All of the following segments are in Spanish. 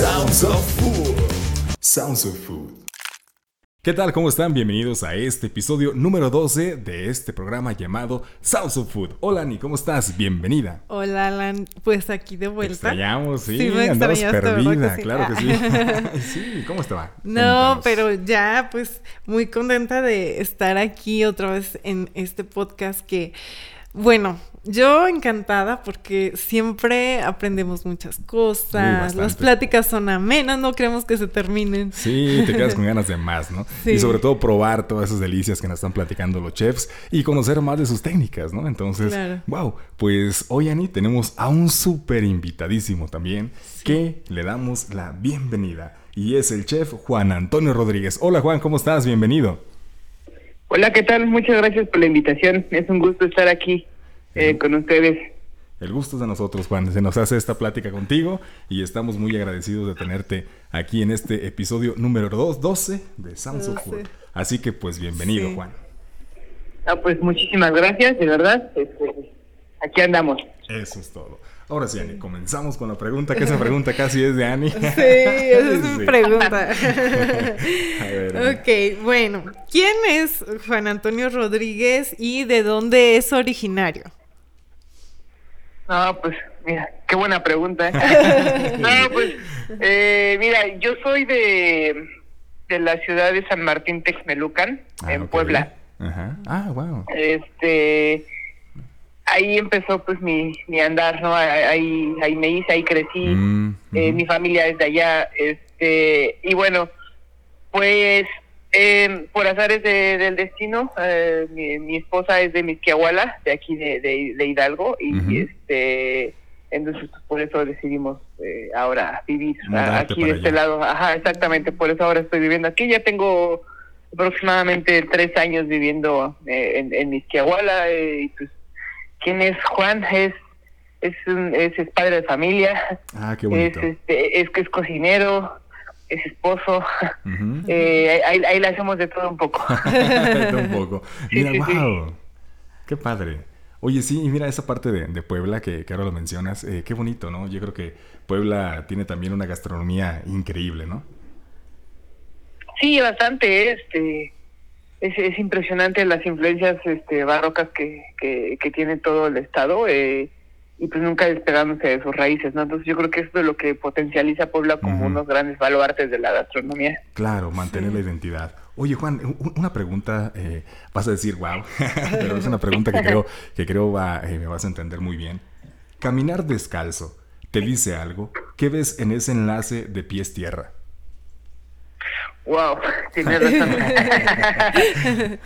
Sounds of Food. Sounds of Food. ¿Qué tal? ¿Cómo están? Bienvenidos a este episodio número 12 de este programa llamado Sounds of Food. Hola, Ani, ¿cómo estás? Bienvenida. Hola, Alan. Pues aquí de vuelta. Te extrañamos, sí. Sí, me andabas perdida, ¿verdad que sí? claro que sí. sí, ¿cómo estaba? No, Cuéntanos. pero ya, pues muy contenta de estar aquí otra vez en este podcast que, bueno, yo encantada porque siempre aprendemos muchas cosas, las pláticas son amenas, no queremos que se terminen. Sí, te quedas con ganas de más, ¿no? Sí. Y sobre todo probar todas esas delicias que nos están platicando los chefs y conocer más de sus técnicas, ¿no? Entonces, Claro. wow, pues hoy, Ani, tenemos a un súper invitadísimo también que le damos la bienvenida y es el chef Juan Antonio Rodríguez. Hola, Juan, ¿cómo estás? Bienvenido. Hola, ¿qué tal? Muchas gracias por la invitación. Es un gusto estar aquí eh, con ustedes. El gusto es de nosotros, Juan. Se nos hace esta plática contigo y estamos muy agradecidos de tenerte aquí en este episodio número 2, 12 de Sounds of 12. Food. Así que, pues, bienvenido, Sí. Juan. Ah, pues muchísimas gracias, de verdad. Este, aquí andamos. Eso es todo. Ahora sí, Ani, comenzamos con la pregunta, que esa pregunta casi es de Ani. Sí, esa es Sí. mi pregunta. A ver, Ani. ok, bueno, ¿quién es Juan Antonio Rodríguez y de dónde es originario? No, pues, mira, qué buena pregunta. ¿eh? no, pues, eh, mira, yo soy de, de la ciudad de San Martín Texmelucan, Ah, en. Puebla. Ajá. Ah, wow. Este, ahí empezó pues mi, mi andar, ¿no? Ahí, ahí me hice, ahí crecí. Mm, Eh, mi familia es de allá, este, y bueno, pues eh, por azares de- del destino, eh, mi, mi esposa es de Misquiahuala, de aquí de, de- de Hidalgo, y este, entonces pues, por eso decidimos eh, ahora vivir Mudarte aquí de este lado, ajá, exactamente, por eso ahora estoy viviendo aquí, ya tengo aproximadamente tres años viviendo eh, en, en Misquiahuala, y pues, ¿quién es Juan? Es es, un- es, es padre de familia, Ah, qué es, bonito. este, es que es cocinero, es esposo. Eh, ahí, ahí le hacemos de todo un poco. un poco. Sí, Mira, sí, sí. wow. Qué padre. Oye, sí, y mira esa parte de, de Puebla que, que ahora lo mencionas, eh, qué bonito, ¿no? Yo creo que Puebla tiene también una gastronomía increíble, ¿no? Sí, bastante. Este, es, es impresionante las influencias este, barrocas que, que, que tiene todo el estado eh, y pues nunca despegándose de sus raíces, ¿no? Entonces yo creo que esto es lo que potencializa a Puebla como Ujú. unos grandes baluartes de la gastronomía. Claro, mantener Sí. la identidad. Oye, Juan, una pregunta, eh, vas a decir, wow, pero es una pregunta que creo que creo va, eh, me vas a entender muy bien. Caminar descalzo, ¿te dice algo? ¿Qué ves en ese enlace de pies tierra? Wow, tienes razón.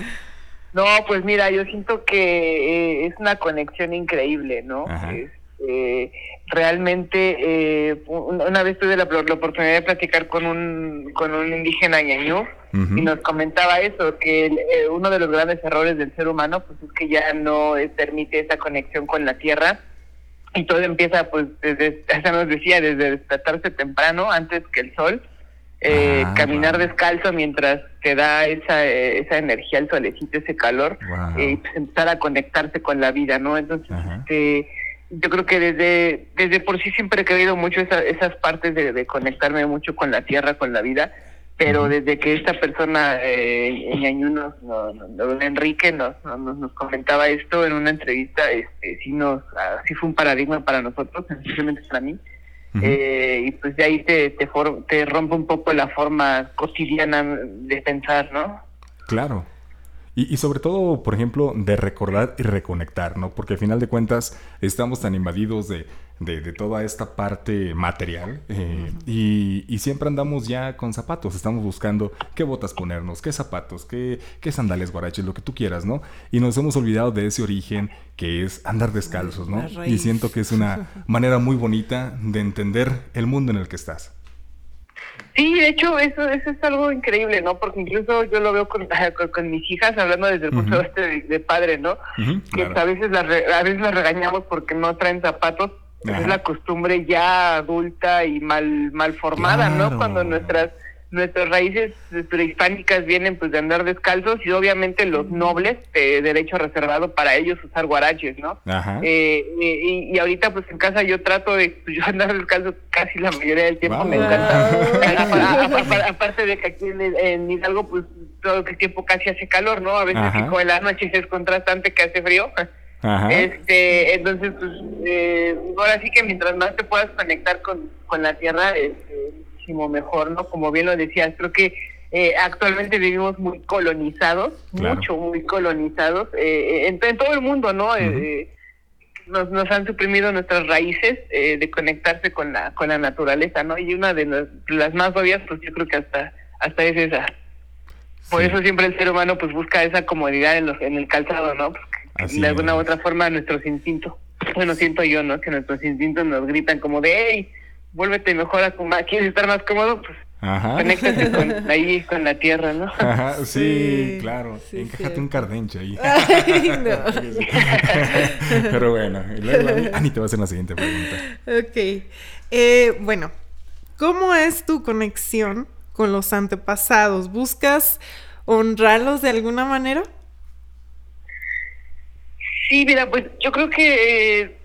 no, pues mira, yo siento que eh, es una conexión increíble, ¿no? Este, realmente, eh, un- una vez tuve la, la oportunidad de platicar con un, con un indígena ñañú y nos comentaba eso, que el- eh, uno de los grandes errores del ser humano pues es que ya no eh, permite esa conexión con la tierra y todo empieza pues desde, hasta nos decía, desde despertarse temprano, antes que el sol, eh, Ah, caminar wow. descalzo mientras te da esa, eh, esa energía, el solecito, ese calor, Wow. eh, y pues empezar a conectarse con la vida, ¿no? Entonces, Ajá. este, yo creo que desde, desde por sí siempre he querido mucho esa- esas partes de, de conectarme mucho con la tierra, con la vida, pero desde que esta persona, eh, Ñañú nos, nos- Enrique nos, nos, nos comentaba esto en una entrevista, este, sí nos, sí fue un paradigma para nosotros, especialmente para mí, Eh, y pues de ahí te, te, for- te rompe un poco la forma cotidiana de pensar, ¿no? Claro. Y, y sobre todo, por ejemplo, de recordar y reconectar, ¿no? Porque al final de cuentas estamos tan invadidos de, de- de toda esta parte material eh, y, y siempre andamos ya con zapatos, estamos buscando qué botas ponernos, qué zapatos, qué, qué sandales, guaraches, lo que tú quieras, ¿no? Y nos hemos olvidado de ese origen que es andar descalzos, ¿no? Y siento que es una manera muy bonita de entender el mundo en el que estás. Sí, de hecho, eso, eso es algo increíble, ¿no? Porque incluso yo lo veo con, con, con mis hijas, hablando desde el punto de vista de, de padre, ¿no? Que claro. a veces las re- a veces las regañamos porque no traen zapatos. Es la costumbre ya adulta y mal mal formada, Claro. ¿no? Cuando nuestras nuestras raíces prehispánicas vienen pues de andar descalzos y obviamente los nobles de derecho reservado para ellos usar guaraches, ¿no? Ajá. Eh, y, y ahorita pues en casa yo trato de pues, yo andar descalzo casi la mayoría del tiempo, me encanta. Apa- apa- Aparte de que aquí en, en Hidalgo pues todo el tiempo casi hace calor, ¿no? A veces con la noche es contrastante que hace frío. Ajá. Este, entonces, pues, eh, ahora sí que mientras más te puedas conectar con, con la tierra, es eh, muchísimo mejor, ¿no? Como bien lo decías, creo que eh, actualmente vivimos muy colonizados, Claro. mucho, muy colonizados, eh, en, en todo el mundo, ¿no? Eh, eh, nos, nos han suprimido nuestras raíces eh, de conectarse con la, con la naturaleza, ¿no? Y una de las, las más obvias, pues yo creo que hasta, hasta es esa. Por Sí. eso siempre el ser humano pues busca esa comodidad en, los, en el calzado, ¿no? Porque Así de alguna u otra forma nuestros instintos, bueno, siento yo, ¿no? Que nuestros instintos nos gritan como de, hey, vuélvete mejor a tu ¿quieres estar más cómodo? Pues Ajá. conéctate con, ahí con la tierra, ¿no? Ajá, sí, Sí, claro. sí, Encájate sí. un cardenche ahí. Ay, no. Pero bueno, y luego Ani- Ani te va a hacer la siguiente pregunta. Ok. Eh, bueno, ¿cómo es tu conexión con los antepasados? ¿Buscas honrarlos de alguna manera? Sí, mira, pues yo creo que eh,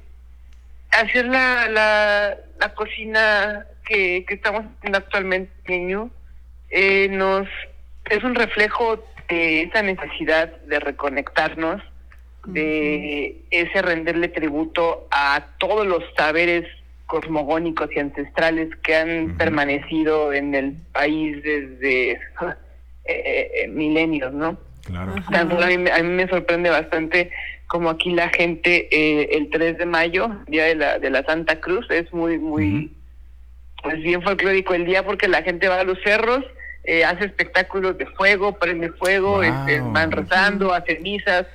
hacer la, la, la cocina que, que estamos haciendo actualmente, niño, eh, nos es un reflejo de esa necesidad de reconectarnos, de ese renderle tributo a todos los saberes cosmogónicos y ancestrales que han permanecido en el país desde eh, eh, milenios, ¿no? Claro. Tanto a mí, a mí me sorprende bastante como aquí la gente eh, el 3 de mayo, día de la de la Santa Cruz, es muy muy pues bien folclórico el día porque la gente va a los cerros, eh, hace espectáculos de fuego, prende fuego, Wow. este, van rezando, hacen misas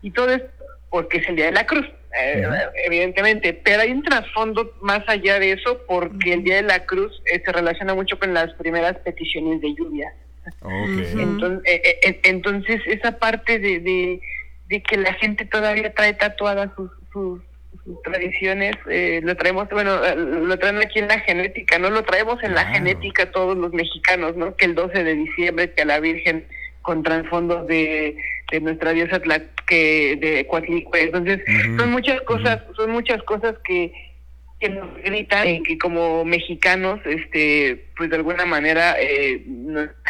y todo es porque es el día de la Cruz. eh, evidentemente, pero hay un trasfondo más allá de eso porque el Día de la Cruz eh, se relaciona mucho con las primeras peticiones de lluvia. Ok. Ujú. Entonces, eh, eh, entonces esa parte de, de, de que la gente todavía trae tatuadas sus, sus, sus tradiciones, eh, lo traemos, bueno, eh, lo traen aquí en la genética, ¿no? Lo traemos en la genética todos los mexicanos, ¿no? Que el 12 de diciembre, que a la Virgen con trasfondos de, de nuestra diosa que de Coatlicue. Entonces, son muchas cosas, son muchas cosas que que nos gritan eh, que como mexicanos este pues de alguna manera eh,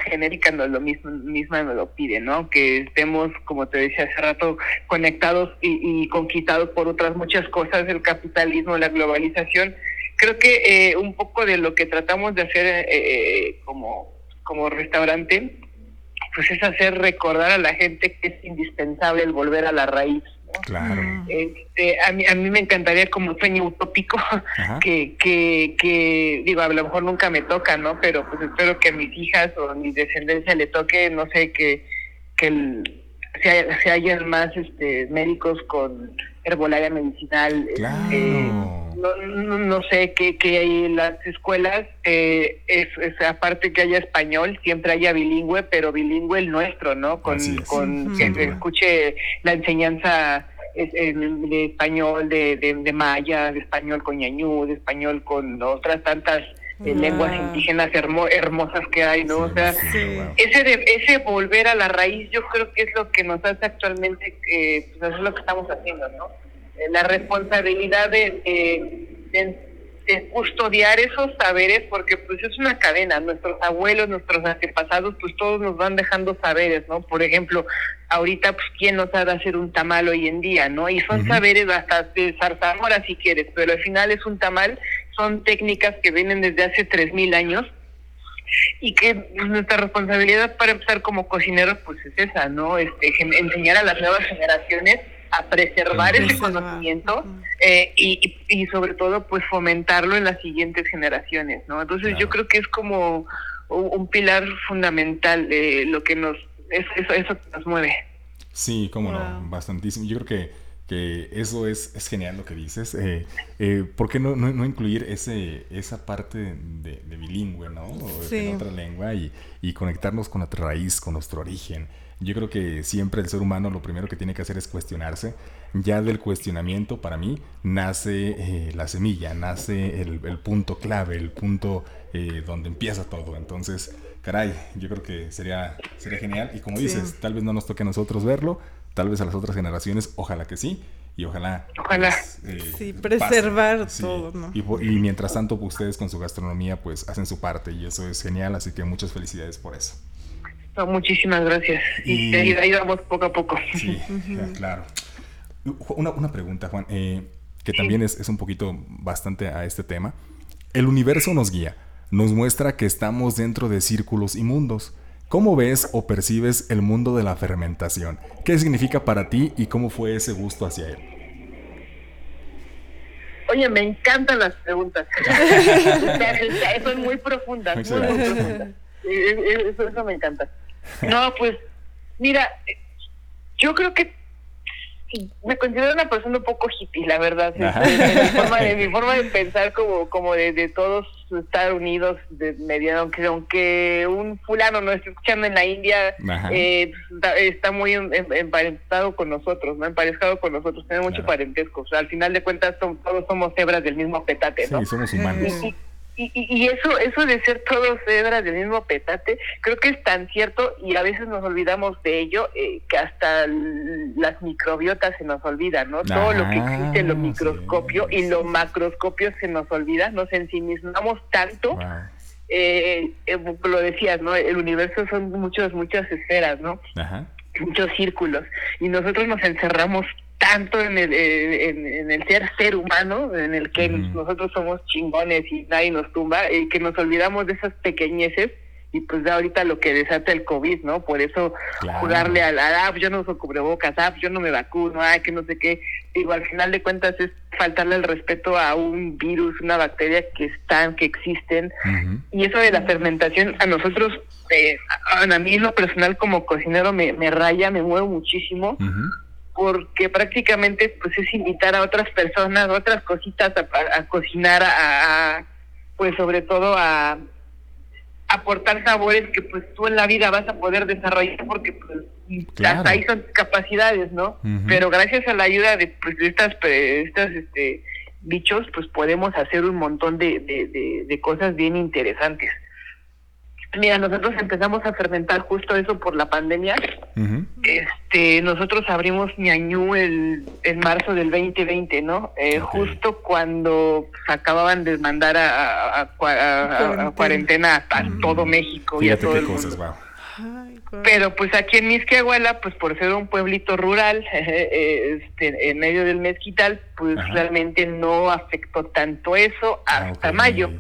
genérica nos lo mismo misma nos lo pide no que estemos como te decía hace rato conectados y, y conquistados por otras muchas cosas el capitalismo la globalización. Creo que eh, un poco de lo que tratamos de hacer eh, eh, como como restaurante pues es hacer recordar a la gente que es indispensable el volver a la raíz ¿no? Claro. Este, a mí, a mí me encantaría como sueño utópico que, que, que, digo, a lo mejor nunca me toca, ¿no? Pero pues espero que a mis hijas o a mi descendencia le toque, no sé, que, que el- se, se hayan más este, médicos con herbolaria medicinal. Claro. este, no, no, no sé que, que hay en las escuelas, eh, es, es aparte que haya español, siempre haya bilingüe, pero bilingüe el nuestro, ¿no? Con, es, con que se escuche la enseñanza en- de español, de, de, de maya, de español con ñañú, de español con otras tantas eh, Wow. lenguas indígenas hermo- hermosas que hay, ¿no? Sí, o sea, sí, wow. ese de, ese volver a la raíz yo creo que es lo que nos hace actualmente eh, pues eso es lo que estamos haciendo no Eh, la responsabilidad de, de, de- de custodiar esos saberes porque pues es una cadena. Nuestros abuelos nuestros antepasados pues todos nos van dejando saberes no por ejemplo ahorita pues quién nos sabe hacer un tamal hoy en día no y son saberes hasta de zarzamora si quieres pero al final es un tamal son técnicas que vienen desde hace tres mil años y que pues, nuestra responsabilidad para empezar como cocineros pues es esa, ¿no? Este, enseñar a las nuevas generaciones a preservar ese conocimiento eh, y, y, sobre todo pues fomentarlo en las siguientes generaciones, ¿no? Entonces Claro. yo creo que es como un, pilar fundamental de lo que nos, es, eso, eso que nos mueve. Sí, cómo no, Wow. bastantísimo. Yo creo que, que eso es, es genial lo que dices. Eh, eh, ¿Por qué no, no, no incluir ese, esa parte de, de bilingüe, ¿no? Sí. En otra lengua y, y conectarnos con nuestra raíz, con nuestro origen. Yo creo que siempre el ser humano lo primero que tiene que hacer es cuestionarse. Ya del cuestionamiento, para mí, nace eh, la semilla, nace el, el punto clave, el punto eh, donde empieza todo. Entonces, caray, yo creo que sería, sería genial. Y como dices, tal vez no nos toque a nosotros verlo, tal vez a las otras generaciones, ojalá que sí. Y ojalá. Ojalá. pues, eh, Sí, preservar pase. Sí. todo, ¿no? Y, mientras tanto, pues, ustedes con su gastronomía, pues hacen su parte y eso es genial. Así que muchas felicidades por eso. No, muchísimas gracias. Y, Y- ahí, ahí vamos poco a poco. Sí, ya, claro. Una, una pregunta, Juan, eh, que también es, es un poquito bastante a este tema. El universo nos guía, nos muestra que estamos dentro de círculos inmundos. ¿Cómo ves o percibes el mundo de la fermentación? ¿Qué significa para ti y cómo fue ese gusto hacia él? Oye, me encantan las preguntas. Son muy profundas, muy, profundas. Eso, eso me encanta. No, pues, mira, yo creo que me considero una persona un poco hippie, la verdad. Mi, forma, de mi forma de pensar como, como de, de todos estar unidos de mediano, aunque, aunque un fulano nos esté escuchando en la India, eh, está, está muy em- em- emparentado con nosotros, ¿no? Emparejado con nosotros, tiene mucho Claro. parentesco. O sea, al final de cuentas todos somos hebras del mismo petate, ¿no? Sí, somos humanos. Y, y, y- eso eso de ser todos hebras del mismo petate, creo que es tan cierto y a veces nos olvidamos de ello eh, que hasta las microbiotas se nos olvidan, ¿no? Todo lo que existe en lo microscopio sí, y lo sí. macroscopio se nos olvida, nos ensimismamos tanto, Wow. eh, eh, lo decías, ¿no? El universo son muchas, muchas esferas, ¿no? Ajá. muchos círculos y nosotros nos encerramos tanto en el, en, en el ser ser humano, en el que nosotros somos chingones y nadie nos tumba, y que nos olvidamos de esas pequeñeces y pues de ahorita lo que desata el COVID, ¿no? Por eso Claro. jugarle al, al, ah, yo no uso cubrebocas, ah, yo no me vacuno, ah, que no sé qué. Digo, al final de cuentas es faltarle el respeto a un virus, una bacteria que están, que existen, y eso de la fermentación, a nosotros, eh, a, a mí en lo personal como cocinero me, me raya, me muevo muchísimo, Ujú. Porque prácticamente pues es invitar a otras personas, otras cositas a, cocinar, a, a, pues sobre todo a aportar sabores que pues tú en la vida vas a poder desarrollar porque pues Claro. hasta ahí son tus capacidades, ¿no? Pero gracias a la ayuda de, pues, de estas, pe- estas este, bichos, pues podemos hacer un montón de, de, de, de cosas bien interesantes. Mira, nosotros empezamos a fermentar justo eso por la pandemia. Este, nosotros abrimos Ñañú el, en marzo del 2020, ¿no? Eh. Justo cuando pues, acababan de mandar a, a- a cua- a- a- a cuarentena a Mm. todo México y a Fíjate todo qué el cosas, mundo. wow. Ay. Pero pues aquí en Misquiahuala, pues por ser un pueblito rural, eh, este, en medio del mezquital, pues Ajá. realmente no afectó tanto eso Ah, hasta ok. mayo.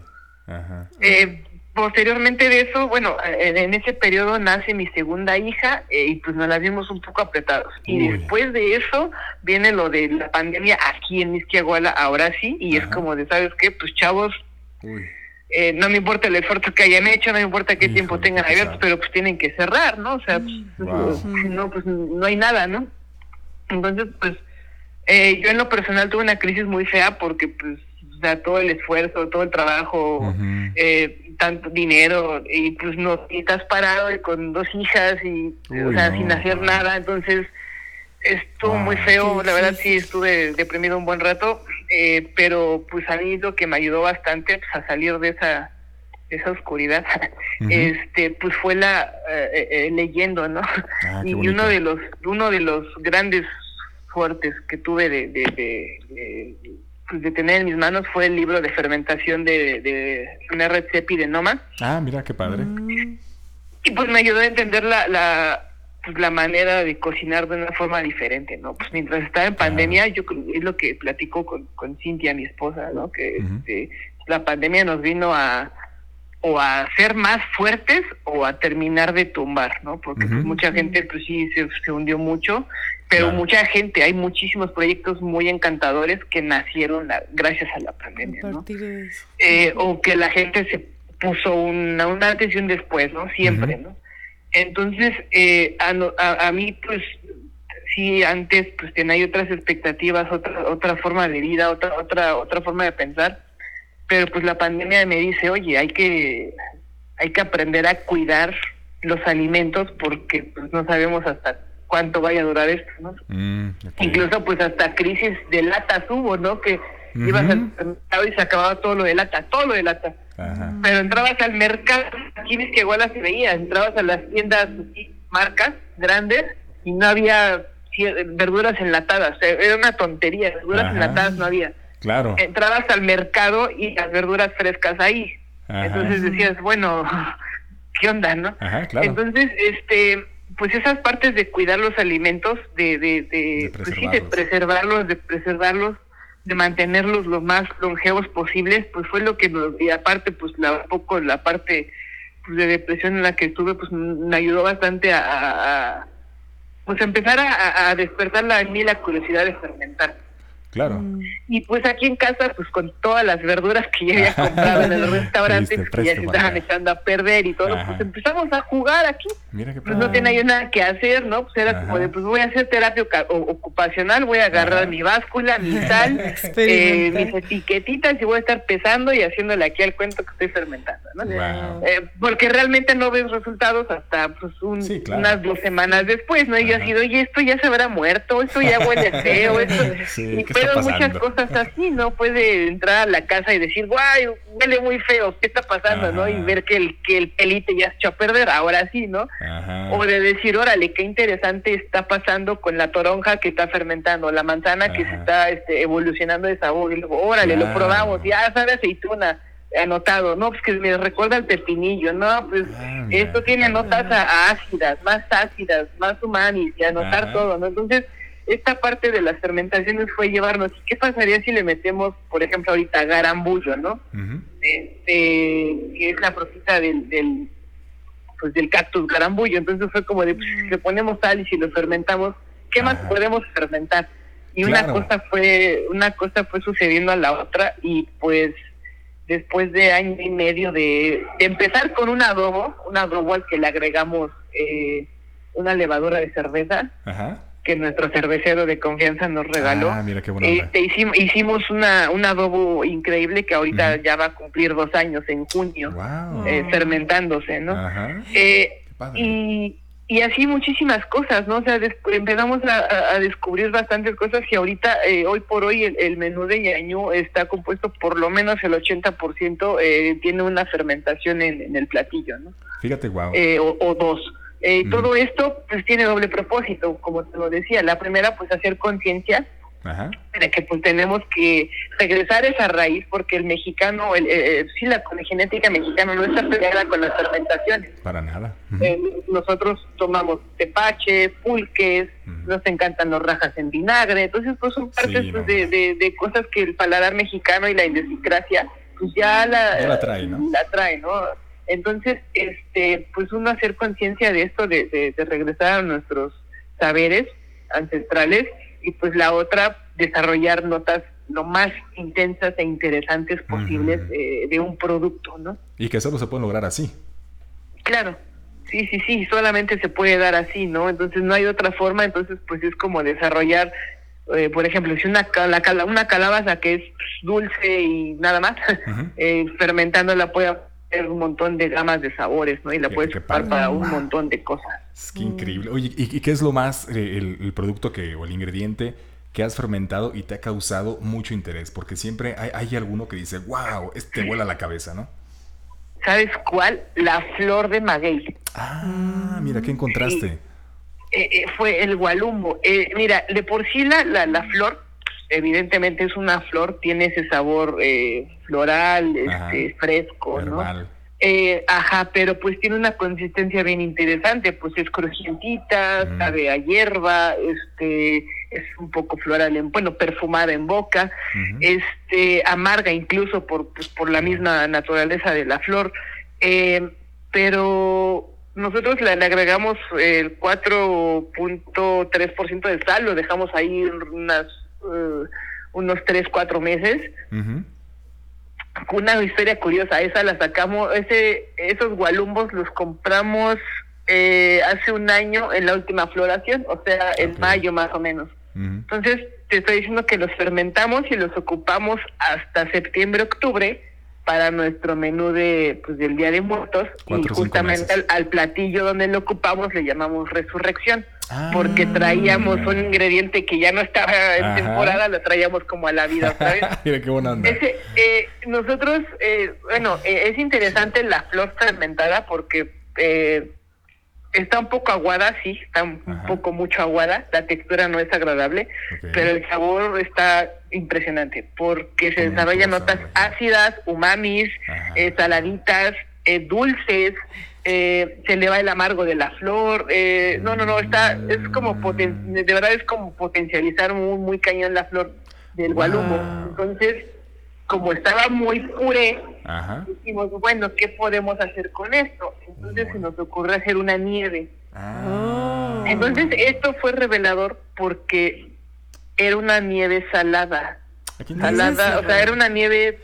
Ajá. Eh, posteriormente de eso, bueno, en, ese periodo nace mi segunda hija eh, y pues nos la vimos un poco apretados. Y Uy. después de eso viene lo de la pandemia aquí en Misquiahuala, ahora sí, y es como de, ¿sabes qué? Pues chavos, Uy. eh, no me importa el esfuerzo que hayan hecho, no me importa qué Híjole, tiempo tengan abiertos, pero pues tienen que cerrar, ¿no? O sea, pues, Wow. si no, pues no hay nada, ¿no? Entonces, pues, eh, yo en lo personal tuve una crisis muy fea porque, pues, sea, todo el esfuerzo, todo el trabajo, eh, tanto dinero, y pues no, y estás parado y con dos hijas y, o sea, no, sin hacer nada, entonces estuvo Wow. muy feo, la verdad sí estuve deprimido un buen rato, eh, pero pues a mí lo que me ayudó bastante pues, a salir de esa de esa oscuridad, este, pues fue la eh, eh, leyendo, ¿no? Ah, y bonito. uno de los uno de los grandes fuertes que tuve de, de, de, de, pues, de tener en mis manos fue el libro de fermentación de, de Red Cepi de Noma Ah, mira, qué padre. Mm, y pues me ayudó a entender la, la, pues, la manera de cocinar de una forma diferente, ¿no? Pues mientras estaba en pandemia, yo creo- es lo que platico con, con Cintia, mi esposa, ¿no? Que este, la pandemia nos vino a o a ser más fuertes o a terminar de tumbar, ¿no? Porque pues, mucha gente pues sí se, se hundió mucho, pero Claro. mucha gente, hay muchísimos proyectos muy encantadores que nacieron la- gracias a la pandemia, a ¿no? partir de eso. eh, o que la gente se puso una, un antes y un después, ¿no? Siempre. ¿no? Entonces, eh, a, no- a, a mí, pues, sí, antes, pues, tenía otras expectativas, otra otra forma de vida, otra otra otra forma de pensar, pero pues la pandemia me dice, oye, hay que hay que aprender a cuidar los alimentos porque pues, no sabemos hasta cuánto vaya a durar esto, ¿no? Mm. Incluso pues hasta crisis de latas hubo, ¿no? Que ibas Ujú. al supermercado y se acababa todo lo de lata, todo lo de lata. Pero entrabas al mercado, aquí ves que igual se veía, entrabas a las tiendas marcas grandes y no había verduras enlatadas, era una tontería, verduras enlatadas no había. Claro. Entrabas al mercado y las verduras frescas ahí. Entonces decías, bueno, ¿qué onda, no? Entonces, este, pues esas partes de cuidar los alimentos, de, de, de, pues de preservarlos, de preservarlos, de mantenerlos lo más longevos posibles, pues fue lo que nos, y aparte, pues la, poco la parte pues, de depresión en la que estuve, pues me ayudó bastante a, pues empezar a, a despertar la, en mí la curiosidad de fermentar. Claro. Y pues aquí en casa, pues con todas las verduras que ya había comprado en el restaurante, pues ya se estaban echando a perder y todo, pues empezamos a jugar aquí. Mira qué pues no tenía nada que hacer, ¿no? Pues era como de, pues voy a hacer terapia ocupacional, voy a agarrar mi báscula, mi sal, eh, mis etiquetitas y voy a estar pesando y haciéndole aquí al cuento que estoy fermentando, ¿no? Eh, porque realmente no ves resultados hasta pues unas dos semanas después, ¿no? Y yo así, oye, esto ya se habrá muerto, esto ya huele feo, esto... Sí, muchas cosas así, ¿no? Puede entrar a la casa y decir, guay, huele muy feo, ¿qué está pasando, no? Y ver que el, que el pelito ya se echó a perder, ahora sí, ¿no? O de decir, órale, qué interesante está pasando con la toronja que está fermentando, la manzana que se está este, evolucionando de sabor, y luego, órale, lo probamos, ya sabe aceituna anotado, no, pues que me recuerda al pepinillo, no, pues ah, esto tiene notas ácidas, más ácidas, más humanis, y anotar todo, ¿no? Entonces, esta parte de las fermentaciones fue llevarnos, ¿qué pasaría si le metemos, por ejemplo, ahorita garambullo, ¿no? este, que es la profita del, del, pues, del cactus garambullo. Entonces fue como de, pues, si le ponemos sal y si lo fermentamos, ¿qué más podemos fermentar? Y una cosa fue, una cosa fue sucediendo a la otra y pues después de año y medio de, empezar con un adobo, un adobo al que le agregamos eh, una levadura de cerveza, Ajá que nuestro cervecero de confianza nos regaló. Ah, mira qué buena este, hicimos, hicimos una, un adobo increíble que ahorita ya va a cumplir dos años en junio, eh, fermentándose, ¿no? Eh, y, y así muchísimas cosas, ¿no? O sea, empezamos a, descubrir bastantes cosas y ahorita, eh, hoy por hoy, el, menú de Yañú está compuesto por lo menos el 80% eh, tiene una fermentación en, el platillo, ¿no? Fíjate, wow. Eh, o dos. Eh, todo esto pues tiene doble propósito, como te lo decía. La primera pues hacer conciencia de que pues tenemos que regresar a esa raíz porque el mexicano, el, eh, sí la, genética mexicana no está peleada con las fermentaciones. Para nada. Eh, nosotros tomamos tepache, pulques, nos encantan los rajas en vinagre, entonces pues son partes pues, de, de, cosas que el paladar mexicano y la idiosincrasia pues ya la, ya la trae, ¿no? La trae, ¿no? Entonces, este, pues uno hacer conciencia de esto, de, regresar a nuestros saberes ancestrales y pues la otra, desarrollar notas lo más intensas e interesantes posibles eh, de un producto, ¿no? Y que solo se puede lograr así. Claro, sí, sí, sí, solamente se puede dar así, ¿no? Entonces no hay otra forma, entonces pues es como desarrollar, eh, por ejemplo, si una, una calabaza que es dulce y nada más, eh, fermentándola puede un montón de gamas de sabores, ¿no? Y la puedes ocupar para un montón de cosas. Es que increíble. Oye, ¿y, qué es lo más, eh, el, producto que, o el ingrediente que has fermentado y te ha causado mucho interés? Porque siempre hay, hay alguno que dice, wow, este vuela la cabeza, ¿no? ¿Sabes cuál? La flor de maguey. Ah, mira, ¿qué encontraste? Eh, eh, fue el gualumbo. mira, de por sí la, la, flor, evidentemente es una flor, tiene ese sabor floral, este, fresco, ¿no? Eh, ajá, pero pues tiene una consistencia bien interesante, pues es crujientita, mm. sabe a hierba, este, es un poco floral, en, bueno, perfumada en boca, este, amarga incluso por, pues, por la misma naturaleza de la flor, eh, pero nosotros le, agregamos el 4.3% de sal, lo dejamos ahí unas, uh, unos 3, 4 meses. Una historia curiosa, esa la sacamos, ese, esos gualumbos los compramos eh, hace un año en la última floración, o sea, en mayo más o menos. Entonces, te estoy diciendo que los fermentamos y los ocupamos hasta septiembre, octubre para nuestro menú de pues del Día de Muertos. Y justamente al, platillo donde lo ocupamos le llamamos resurrección porque traíamos un ingrediente que ya no estaba en Ajá. temporada, lo traíamos como a la vida vez. Mira qué buena onda. Ese, eh, nosotros, eh, bueno, eh, es interesante la flor fermentada porque eh, está un poco aguada, sí, está un Ajá. poco mucho aguada, la textura no es agradable, pero el sabor está impresionante porque se desarrollan notas ácidas, umamis, eh, saladitas, eh, dulces. Eh, se le va el amargo de la flor, eh, no, no, no, está, es como, poten- de verdad es como potencializar muy, muy cañón la flor del Wow. gualumo. Entonces, como estaba muy puré, Ajá. dijimos, bueno, ¿qué podemos hacer con esto? Entonces se nos ocurrió hacer una nieve. Ah. Entonces esto fue revelador porque era una nieve salada. Salada, o sea, era una nieve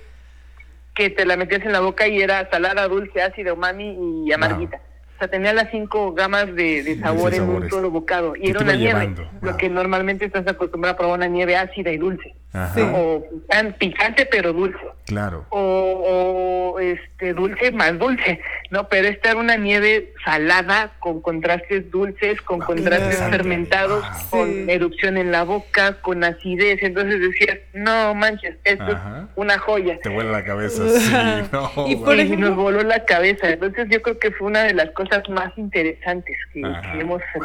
que te la metías en la boca y era salada, dulce, ácida, umami y amarguita. O sea, tenía las cinco gamas de, sabor en un solo bocado. Y era una nieve. llevando. Lo Wow. que normalmente estás acostumbrado a probar una nieve ácida y dulce. Ajá. O pican- picante pero dulce. Claro. o, o, este dulce más dulce, ¿no? Pero esta era una nieve salada con contrastes dulces, con Wow, contrastes fermentados, Wow. con Sí. erupción en la boca, con acidez. Entonces decías, no manches, esto Ajá. es una joya. Te huele la cabeza. Sí. No, Y por ejemplo- nos voló la cabeza. Entonces yo creo que fue una de las cosas más interesantes que, hemos Wow.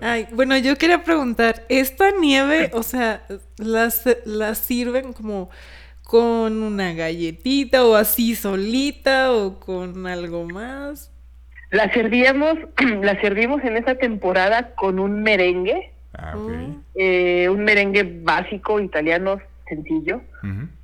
Ay, bueno, yo quería preguntar, ¿esta nieve, o sea, las la sirven como con una galletita o así solita o con algo más? La servíamos, la servimos en esa temporada con un merengue, Ah, ok. eh, un merengue básico italiano sencillo.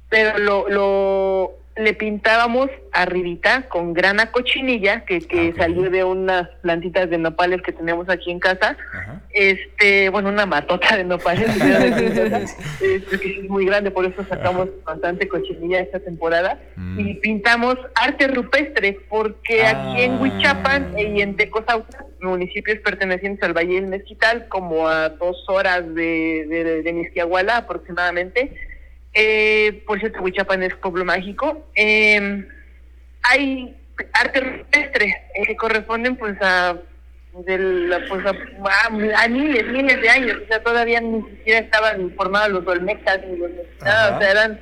Pero lo, lo le pintábamos arribita con grana cochinilla que, que Ah, salió de unas plantitas de nopales que tenemos aquí en casa Ajá. este bueno una matota de nopales este, que es muy grande por eso sacamos bastante cochinilla esta temporada Mm. y pintamos arte rupestre porque aquí en Ah. Huichapan y en Tecosauta municipios pertenecientes al Valle del Mezquital como a dos horas de, de, de Mixquiahuala aproximadamente eh, por cierto, Huichapan es pueblo mágico. Eh, hay arte rupestre eh, que corresponden pues a de la- pues a, a- miles, miles de años. O sea, todavía ni siquiera estaban formados los olmecas ni los nada, o sea, eran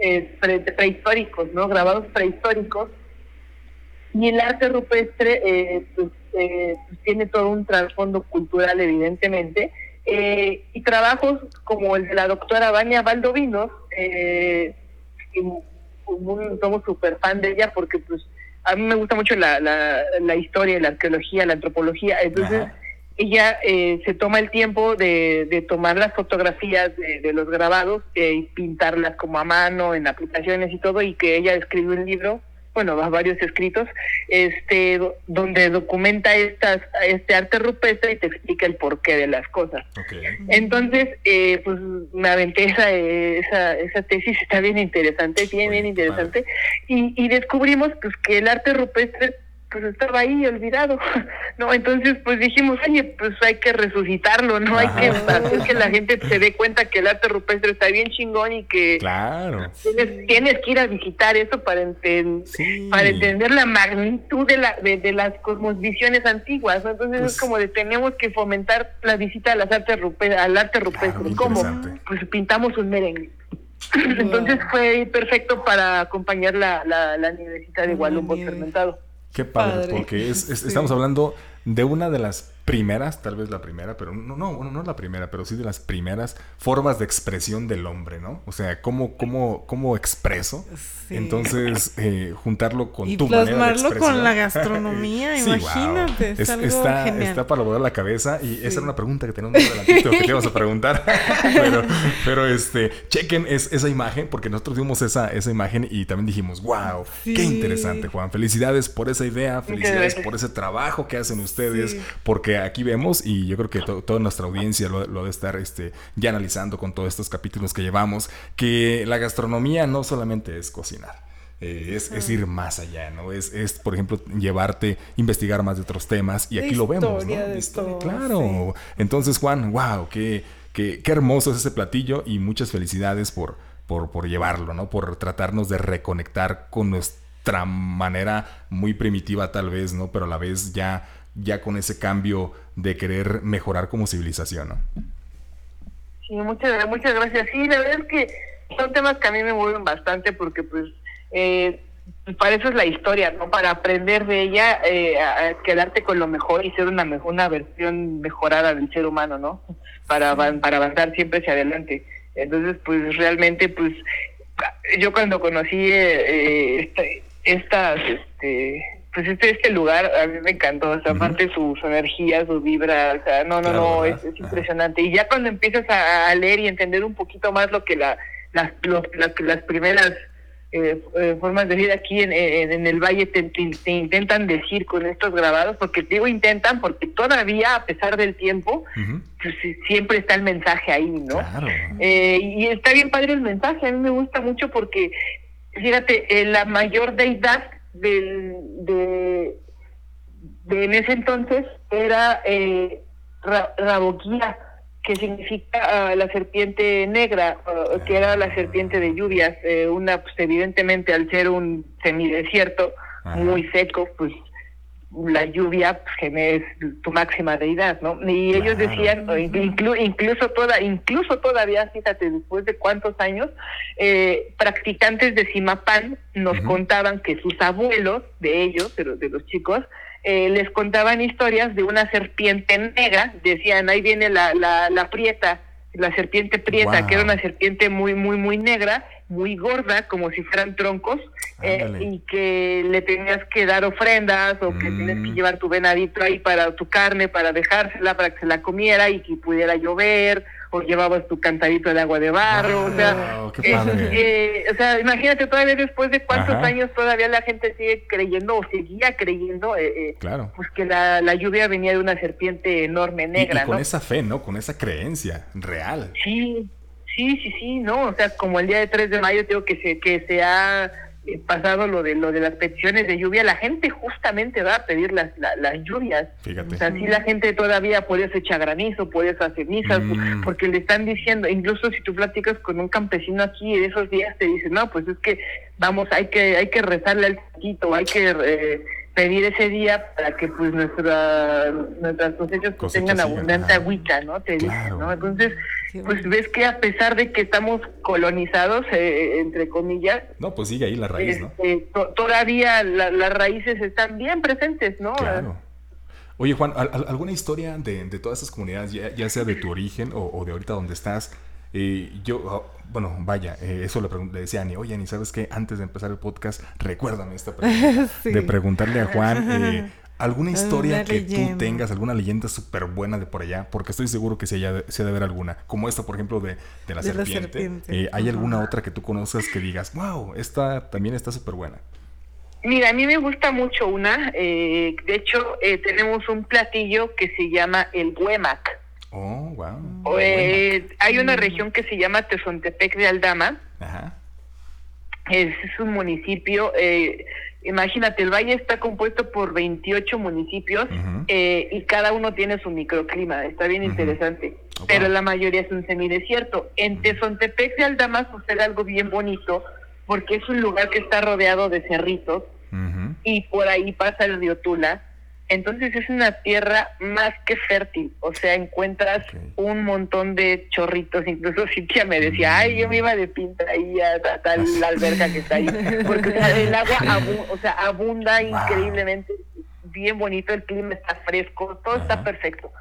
eh, pre- prehistóricos, ¿no? Grabados prehistóricos. Y el arte rupestre eh, pues, eh, pues, tiene todo un trasfondo cultural, evidentemente. Eh, y trabajos como el de la doctora Vania Valdovinos, eh, un- somos súper fan de ella porque pues a mí me gusta mucho la, la, la historia, la arqueología, la antropología. Entonces Ajá. ella eh, se toma el tiempo de, de tomar las fotografías de, de los grabados eh, y pintarlas como a mano en aplicaciones y todo y que ella escribió un libro bueno, va- varios escritos, este, do- donde documenta estas, este arte rupestre y te explica el porqué de las cosas. Entonces, eh, pues me aventé esa, esa, esa tesis, está bien interesante, bien, bien interesante, y, y descubrimos pues que el arte rupestre pues estaba ahí olvidado, ¿no? Entonces pues dijimos, oye, pues hay que resucitarlo, ¿no? Hay que hacer que la gente se dé cuenta que el arte rupestre está bien chingón y que Claro. tienes, tienes que ir a visitar eso para, enten- Sí. para entender la magnitud de, la, de, de las cosmovisiones antiguas, ¿no? Entonces Pues- es como de tenemos que fomentar la visita a las artes rupe- al arte rupestre. Claro, ¿Cómo? Pues pintamos un merengue. Entonces fue perfecto para acompañar la, la, la nievecita de nieve. fermentado. Qué padre, Padre. porque es, es- Sí. estamos hablando de una de las primeras, tal vez la primera, pero no, no, bueno, no la primera, pero sí de las primeras formas de expresión del hombre, ¿no? O sea, cómo, cómo, cómo expreso. Sí. Entonces, eh, juntarlo con Y tu manera de plasmarlo con la gastronomía, Sí, wow. imagínate, es algo está, genial. está para volar la cabeza y esa era una pregunta que teníamos más adelantito que te íbamos a preguntar. pero, pero este, chequen es, esa imagen porque nosotros vimos esa, esa imagen y también dijimos, wow, qué interesante, Juan. Felicidades por esa idea, felicidades por ese trabajo que hacen ustedes, Sí. Aquí vemos y yo creo que to- toda nuestra audiencia lo, lo de estar este, ya analizando con todos estos capítulos que llevamos, que la gastronomía no solamente es cocinar. eh, es, es ir más allá, ¿no? Es, es, por ejemplo, llevarte, investigar más de otros temas y aquí lo vemos, ¿no? de historia, claro. Entonces, Juan, wow, qué, qué, qué hermoso es ese platillo y muchas felicidades por, por, por llevarlo, ¿no? Por tratarnos de reconectar con nuestra manera muy primitiva tal vez, ¿no? Pero a la vez ya ya con ese cambio de querer mejorar como civilización, ¿no? Sí, muchas, muchas gracias. Sí, la verdad es que son temas que a mí me mueven bastante porque pues eh, para eso es la historia, ¿no? Para aprender de ella, eh, a quedarte con lo mejor y ser una, una versión mejorada del ser humano, ¿no? Para, para avanzar siempre hacia adelante. Entonces, pues realmente, pues yo cuando conocí eh, este, estas, este, pues este, este lugar, a mí me encantó, o sea, aparte su, su, energía, su vibra, o sea, no, no, no, es, impresionante. Y ya cuando empiezas a, leer y entender un poquito más lo que la, las, las, las primeras eh, eh, formas de vida aquí en, en, el valle te, te, intentan decir con estos grabados, porque digo intentan, porque todavía a pesar del tiempo, pues, siempre está el mensaje ahí, ¿no? Eh, y está bien padre el mensaje, a mí me gusta mucho porque, fíjate, eh, la mayor deidad del, de, de en ese entonces era eh, Raboquía que significa ah, la serpiente negra, que era la serpiente de lluvias, eh, una pues evidentemente al ser un semidesierto muy seco, pues la lluvia pues, es tu máxima deidad, ¿no? Y ellos decían, incluso toda, incluso todavía, fíjate, después de cuántos años, eh, practicantes de Simapán nos contaban que sus abuelos, de ellos, de de los chicos, eh, les contaban historias de una serpiente negra, decían, ahí viene la, la, la prieta, la serpiente prieta, que era una serpiente muy, muy, muy negra, muy gorda, como si fueran troncos, eh, y que le tenías que dar ofrendas o que tienes que mm. llevar tu venadito ahí para tu carne, para dejársela, para que se la comiera y que pudiera llover o llevabas tu cantadito de agua de barro, o sea, eh, o sea, imagínate todavía después de cuántos años todavía la gente sigue creyendo o seguía creyendo, eh, eh, claro. pues que la, la, lluvia venía de una serpiente enorme negra, y, con esa fe, ¿no? Con esa creencia real. Sí, sí, sí, sí, no, o sea, como el día de 3 de mayo digo que se que se ha eh, pasado lo de lo de las peticiones de lluvia, la gente justamente va a pedir las, las lluvias. Fíjate. O sea, si la gente todavía puede echar granizo, puede hacer cenizas, mm. porque le están diciendo, incluso si tú platicas con un campesino aquí de esos días, te dicen, no, pues es que vamos, hay que hay que rezarle al chiquito, hay que... Eh, pedir ese día para que pues nuestra, nuestras cosechas, tengan abundante agüita, ¿no? Te ¿no? Entonces, pues ves que a pesar de que estamos colonizados, eh, entre comillas, no, pues sigue ahí la raíz, ¿no? Este, todavía las raíces están bien presentes, ¿no? Claro. Oye, Juan, ¿alguna historia de, de todas esas comunidades, ya, sea de tu origen o, o de ahorita donde estás, y yo, oh, bueno, vaya, eh, eso le, le, decía a Ani, oye Ani, ¿sabes qué? Antes de empezar el podcast, recuérdame esta pregunta. De preguntarle a Juan, eh, ¿alguna historia que tú tengas, alguna leyenda súper buena de por allá? Porque estoy seguro que se, haya, se debe haber alguna. Como esta, por ejemplo, de, de, la, serpiente. Eh, ¿Hay alguna otra que tú conozcas que digas, wow, esta también está súper buena? Mira, a mí me gusta mucho una. de hecho, tenemos un platillo que se llama el huemac. Oh, wow. Eh, hay una región que se llama Tezontepec de Aldama. Es, un municipio, eh, imagínate, el valle está compuesto por 28 municipios eh, y cada uno tiene su microclima, está bien interesante, oh, pero la mayoría es un semidesierto. En Tezontepec de Aldama sucede algo bien bonito porque es un lugar que está rodeado de cerritos y por ahí pasa el río Tula entonces es una tierra más que fértil, o sea, encuentras un montón de chorritos, incluso Cintia me decía, ay, yo me iba de pinta ahí a, tal la alberca que está ahí, porque el agua o sea, abunda increíblemente, bien bonito, el clima está fresco, todo está perfecto.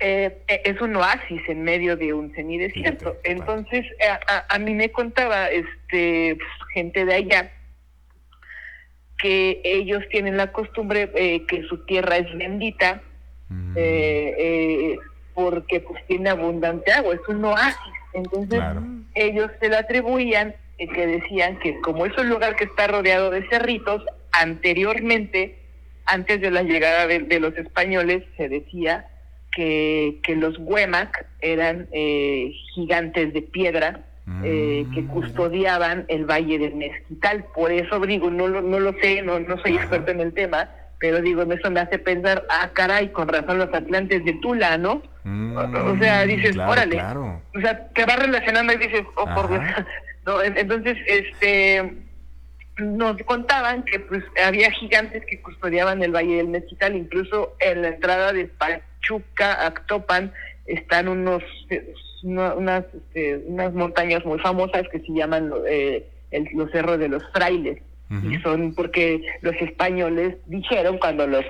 Eh, eh, es un oasis en medio de un semidesierto. Entonces, a, a, mí me contaba este pues, gente de allá que ellos tienen la costumbre eh, que su tierra es bendita mm. eh, eh, porque pues tiene abundante agua, es un oasis. Entonces ellos se la atribuían, que decían que como es un lugar que está rodeado de cerritos, anteriormente, antes de la llegada de, los españoles, se decía que, que los Huemac eran gigantes de piedra eh, que mm. custodiaban el Valle del Mezquital. Por eso digo, no, no lo sé, no, no soy experto en el tema, pero digo, eso me hace pensar, ah, caray, con razón los atlantes de Tula, ¿no? o sea, mm, dices, órale. O sea, te vas relacionando y dices, oh, por Dios. no, entonces, este, nos contaban que pues había gigantes que custodiaban el Valle del Mezquital, incluso en la entrada de Pachuca, Actopan, están unos unas, este, unas montañas muy famosas que se llaman eh, los cerros de los frailes. Y son porque los españoles dijeron cuando los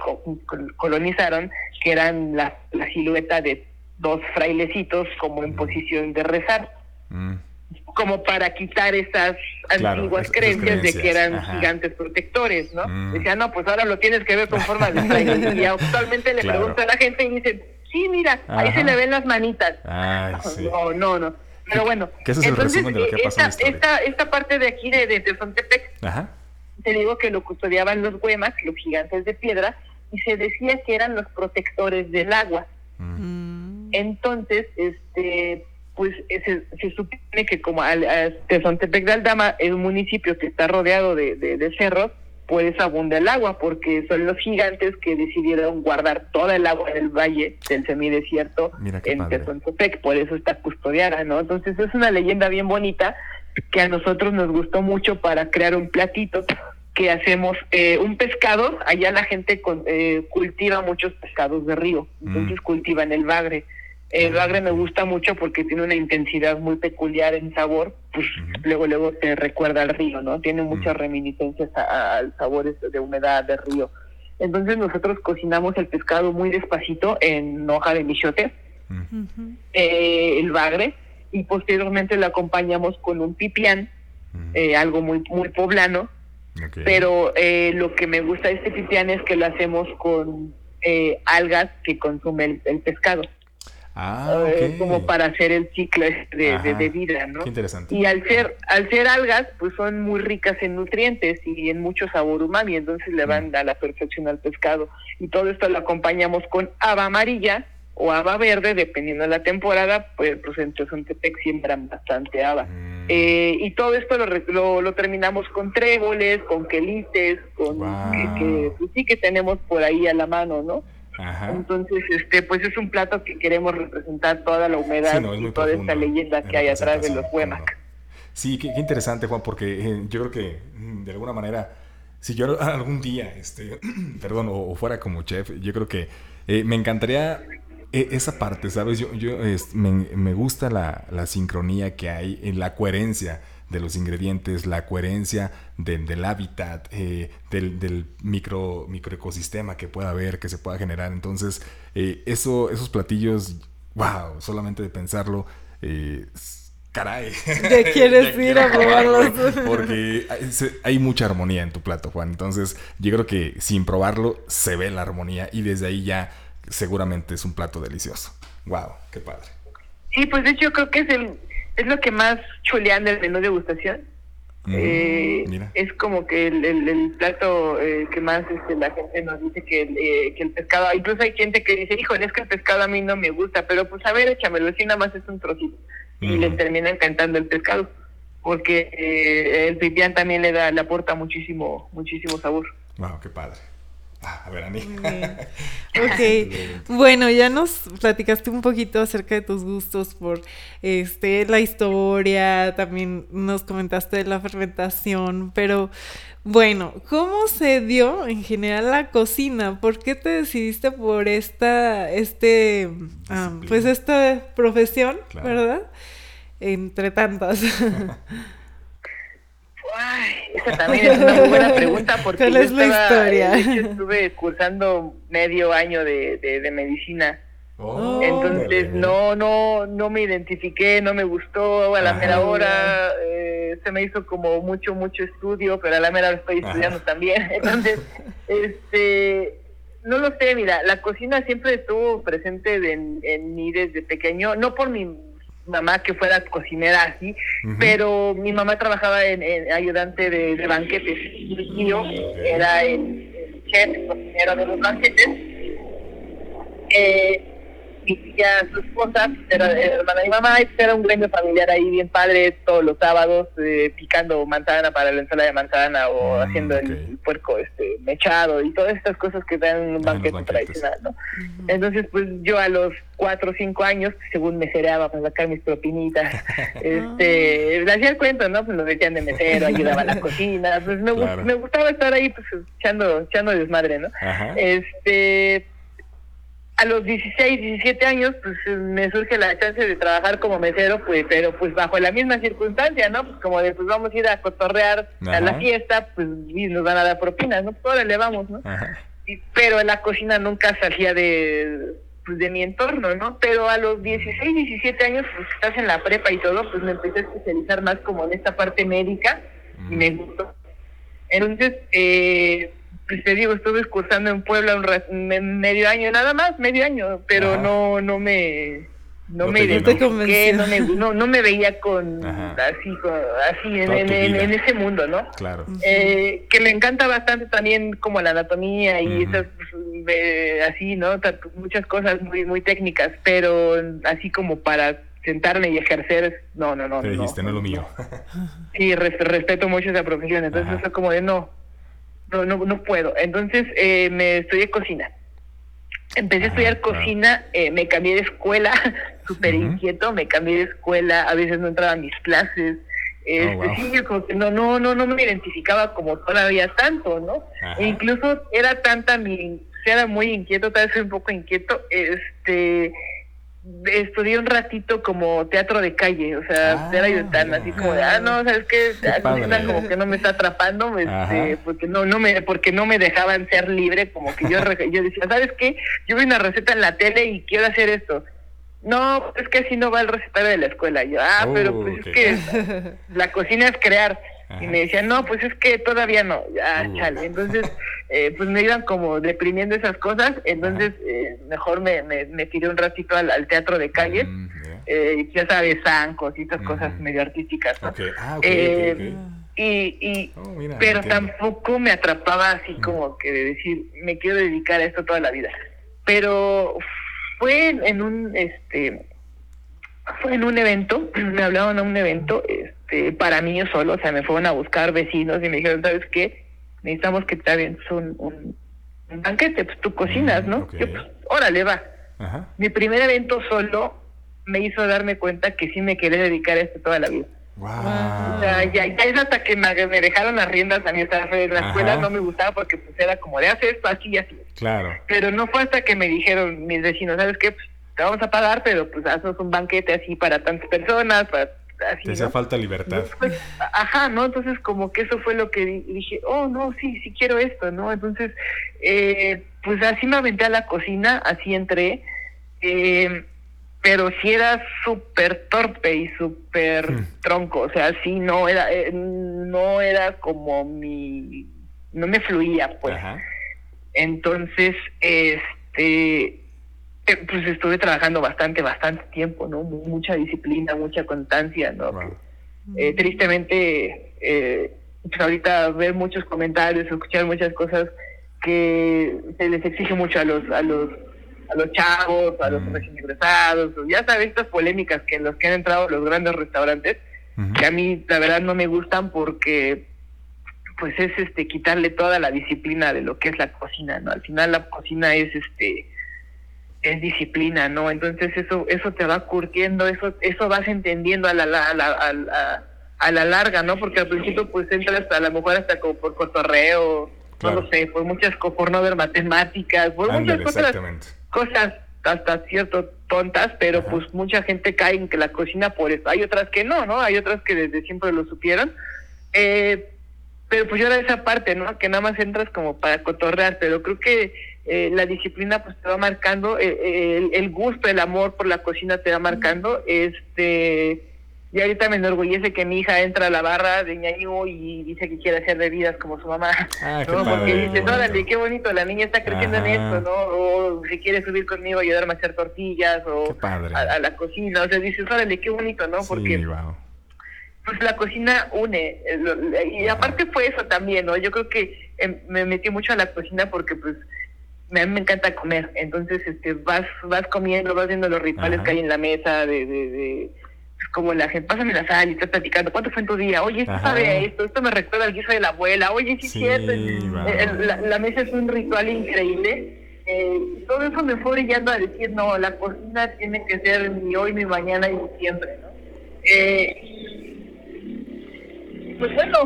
colonizaron que eran la, la silueta de dos frailecitos como en posición de rezar. Mm como para quitar esas antiguas creencias, de que eran gigantes protectores, ¿no? Mm. Decían, no, pues ahora lo tienes que ver con forma de y actualmente le pregunta a la gente y dicen, sí, mira, ahí se le ven las manitas. No, no, no. Pero bueno, entonces, esta, esta, esta, parte de aquí de, de te digo que lo custodiaban los huemas, los gigantes de piedra, y se decía que eran los protectores del agua. Mm. Entonces, este pues se, se, supone que como al, Tezontepec de Aldama es un municipio que está rodeado de, de, cerros, pues abunda el agua, porque son los gigantes que decidieron guardar toda el agua del valle del semidesierto en Tezontepec, por eso está custodiada, ¿no? Entonces es una leyenda bien bonita que a nosotros nos gustó mucho para crear un platito que hacemos eh, un pescado, allá la gente eh, cultiva muchos pescados de río, entonces mm. cultivan el bagre el bagre me gusta mucho porque tiene una intensidad muy peculiar en sabor, pues luego luego te recuerda al río, ¿no? Tiene muchas reminiscencias al sabor de humedad de río. Entonces nosotros cocinamos el pescado muy despacito en hoja de michote, eh, el bagre, y posteriormente lo acompañamos con un pipián, eh, algo muy muy poblano. Pero eh, lo que me gusta de este pipián es que lo hacemos con algas que consume el pescado. Ah, eh, como para hacer el ciclo de, vida, ¿no? interesante. Y al ser, al ser algas, pues son muy ricas en nutrientes y en mucho sabor umami, entonces le van mm. a la perfección al pescado. Y todo esto lo acompañamos con haba amarilla o haba verde, dependiendo de la temporada, pues, pues en Tezontepec siembran bastante haba. Mm. Eh, y todo esto lo, lo, terminamos con tréboles, con quelites, con que, pues sí que tenemos por ahí a la mano, ¿no? Entonces, este, pues es un plato que queremos representar toda la humedad y toda esta leyenda que hay atrás de los Huemac. Sí, qué, interesante, Juan, porque eh, yo creo que mm, de alguna manera, si yo algún día, este, perdón, o, fuera como chef, yo creo que eh, me encantaría e, esa parte, ¿sabes? Yo, yo me, me, gusta la, la sincronía que hay en la coherencia de los ingredientes, la coherencia del hábitat, eh, del, micro, microecosistema que pueda haber, que se pueda generar. Entonces, eh, eso, esos platillos, wow, solamente de pensarlo, eh, caray. ¿Te quieres ir a probarlos? Porque hay, mucha armonía en tu plato, Juan. Entonces, yo creo que sin probarlo se ve la armonía y desde ahí ya seguramente es un plato delicioso. Wow, qué padre. Sí, pues de hecho creo que es el es lo que más chulean del menú de gustación. Mm, eh, es como que el, el, plato eh, que más este, la gente nos dice que, eh, que el pescado, incluso hay gente que dice, híjole, es que el pescado a mí no me gusta, pero pues a ver, échamelo, si nada más es un trocito. Y les termina encantando el pescado, porque el pipián también le da, le aporta muchísimo, muchísimo sabor. Wow, qué padre. Ah, a ver, Ani. ok, bueno, ya nos platicaste un poquito acerca de tus gustos por este la historia, también nos comentaste de la fermentación, pero bueno, ¿cómo se dio en general la cocina? ¿Por qué te decidiste por esta, este, pues esta profesión, verdad? Entre tantas. Ay, esa también es una muy buena pregunta porque ¿Cuál es la historia? estuve cursando medio año de, de, medicina. Oh, Entonces no, no, no me identifiqué, no me gustó a la mera hora, eh, se me hizo como mucho, mucho estudio, pero a la mera hora estoy estudiando también. Entonces, este, no lo sé, mira, la cocina siempre estuvo presente en, en mí desde pequeño, no por mi mamá que fuera cocinera así, pero mi mamá trabajaba en, ayudante de, banquetes. Mi tío era el, chef, el cocinero de los banquetes. Eh, mi tía, su esposa, era hermana de mi mamá, era un gremio familiar ahí bien padre todos los sábados, eh, picando manzana para la ensalada de manzana o Mm, haciendo el puerco este mechado y todas estas cosas que dan en un Ah, banquete tradicional, ¿no? Entonces, pues yo a los cuatro o cinco años, según me cereaba para sacar mis propinitas, este, le hacía el cuento, ¿no? Pues nos metían de mesero, ayudaba a la cocina, pues me, Claro. me gustaba estar ahí, pues echando, echando desmadre, ¿no? Ajá. Este, a los 16, 17 años, pues me surge la chance de trabajar como mesero, pues, pero pues bajo la misma circunstancia, ¿no? Pues como de, pues vamos a ir a cotorrear a la fiesta, pues y nos van a dar propinas, ¿no? Pues órale, vamos, ¿no? Y- pero la cocina nunca salía de pues, de mi entorno, ¿no? Pero a los 16, 17 años, pues estás en la prepa y todo, pues me empecé a especializar más como en esta parte médica y me gustó. Entonces, eh, te digo, estuve cursando en Puebla un ra- me- medio año, nada más, medio año, pero Ajá. no no me no, No me. No identifiqué, no me, no, no me veía con Ajá. así con- así en, en- en- en ese mundo, ¿no? Claro. eh, que me encanta bastante también como la anatomía y Ujú. esas pues, eh, así no muchas cosas muy muy técnicas pero así como para sentarme y ejercer no no no Te no. dijiste, no es lo mío. sí res- respeto mucho esa profesión entonces Ajá. fue como de no no no no puedo. Entonces eh, me estudié cocina. Empecé a Ajá, estudiar cocina eh, me cambié de escuela súper inquieto me cambié de escuela a veces no entraba a mis clases. Este, Oh, wow. sí, yo como que no, no, no, no me identificaba como todavía tanto, ¿no? E incluso era tanta mi, era muy inquieto, tal vez un poco inquieto, este, estudié un ratito como teatro de calle, o sea, Ah, era tan así como de, ah, no, sabes La cocina padre. como que no me está atrapando, este, porque no, no me, porque no me dejaban ser libre, como que yo, yo decía, ¿sabes qué? Yo vi una receta en la tele y quiero hacer esto. No, es que así no va el recetario de la escuela. Yo, ah, Oh, pero pues es que la cocina es crear. Ajá. Y me decían, no, pues es que todavía no. Ya, Uh. chale. Entonces, eh, pues me iban como deprimiendo esas cosas. Entonces, eh, mejor me, me, me tiré un ratito al, al teatro de calle. Mm, ya. Eh, ya sabes, zancos y estas cosas medio artísticas. ¿no? Ah, Eh, ok, ok. Y, y Oh, mira, pero tampoco me atrapaba así Mm. como que de decir, me quiero dedicar a esto toda la vida. Pero fue en, un, este, fue en un evento, me hablaron a un evento, este, para mí yo solo, o sea, me fueron a buscar vecinos y me dijeron, ¿sabes qué? Necesitamos que te hagan un, un, un banquete, pues tú cocinas, Mm, ¿no? ok. Yo, pues, órale, va. Ajá. Mi primer evento solo me hizo darme cuenta que sí me quería dedicar a esto toda la vida. Wow. O sea, ya, ya es hasta que me, me dejaron las riendas a mí. O sea, la Ajá. escuela no me gustaba porque pues era como de hacer esto así y así. Claro. Pero no fue hasta que me dijeron mis vecinos, ¿sabes qué? Pues te vamos a pagar, pero pues haznos un banquete así para tantas personas, para así, Te hacía ¿no? falta libertad. Pues, ajá, ¿no? Entonces como que eso fue lo que di- dije, oh, no, sí, sí quiero esto, ¿no? Entonces, eh, pues así me aventé a la cocina, así entré, eh, pero sí era súper torpe y súper Hmm. tronco, o sea, sí, no era, eh, no era como mi, no me fluía, pues. Ajá. Entonces, este, eh, pues estuve trabajando bastante, bastante tiempo, ¿no? Mu- Mucha disciplina, mucha constancia, ¿no? Wow. Eh, tristemente, eh, pues ahorita ver muchos comentarios, escuchar muchas cosas que se les exige mucho a los a los a los chavos, a los Mm. recién o ya sabes estas polémicas que en los que han entrado los grandes restaurantes, que a mí la verdad no me gustan porque pues es este quitarle toda la disciplina de lo que es la cocina, ¿no? Al final la cocina es este es disciplina, ¿no? Entonces eso eso te va curtiendo, eso eso vas entendiendo a la, a la, a la- a la larga, ¿no? Porque al principio pues entras a lo mejor hasta como por cotorreo, Claro. no lo sé, por muchas por no ver matemáticas, por muchas cosas cosas hasta cierto tontas, pero Ajá. pues mucha gente cae en que la cocina por eso. Hay otras que no, ¿no? Hay otras que desde siempre lo supieron. Eh, pero pues yo era esa parte, ¿no? Que nada más entras como para cotorrear, pero creo que eh, la disciplina pues te va marcando, eh, eh, el, el gusto, el amor por la cocina te va marcando. Este, y ahorita me enorgullece que mi hija entra a la barra de ñaño y dice que quiere hacer bebidas como su mamá. Ah, ¿no? padre. Porque bonito. órale, qué bonito, la niña está creciendo en esto, ¿no? O si quiere subir conmigo, ayudarme a hacer tortillas o a, a la cocina. O sea, dices, órale, qué bonito, ¿no? Porque Sí, wow. pues la cocina une. eh, Y Ajá. aparte fue eso también, ¿no? Yo creo que eh, me metí mucho a la cocina porque pues a mí me encanta comer, entonces este vas vas comiendo, vas viendo los rituales Ajá. que hay en la mesa de, de, de pues, como la gente, pásame la sal y estás platicando, ¿cuánto fue en tu día? Oye, esto Ajá. sabe a esto, esto me recuerda al guiso de la abuela, oye, sí, Sí, cierto. va. Eh, el- la, la mesa es un ritual increíble. Eh, todo eso me fue brillando a decir, no, la cocina tiene que ser mi hoy, mi mañana y mi siempre, ¿no? Eh, pues bueno,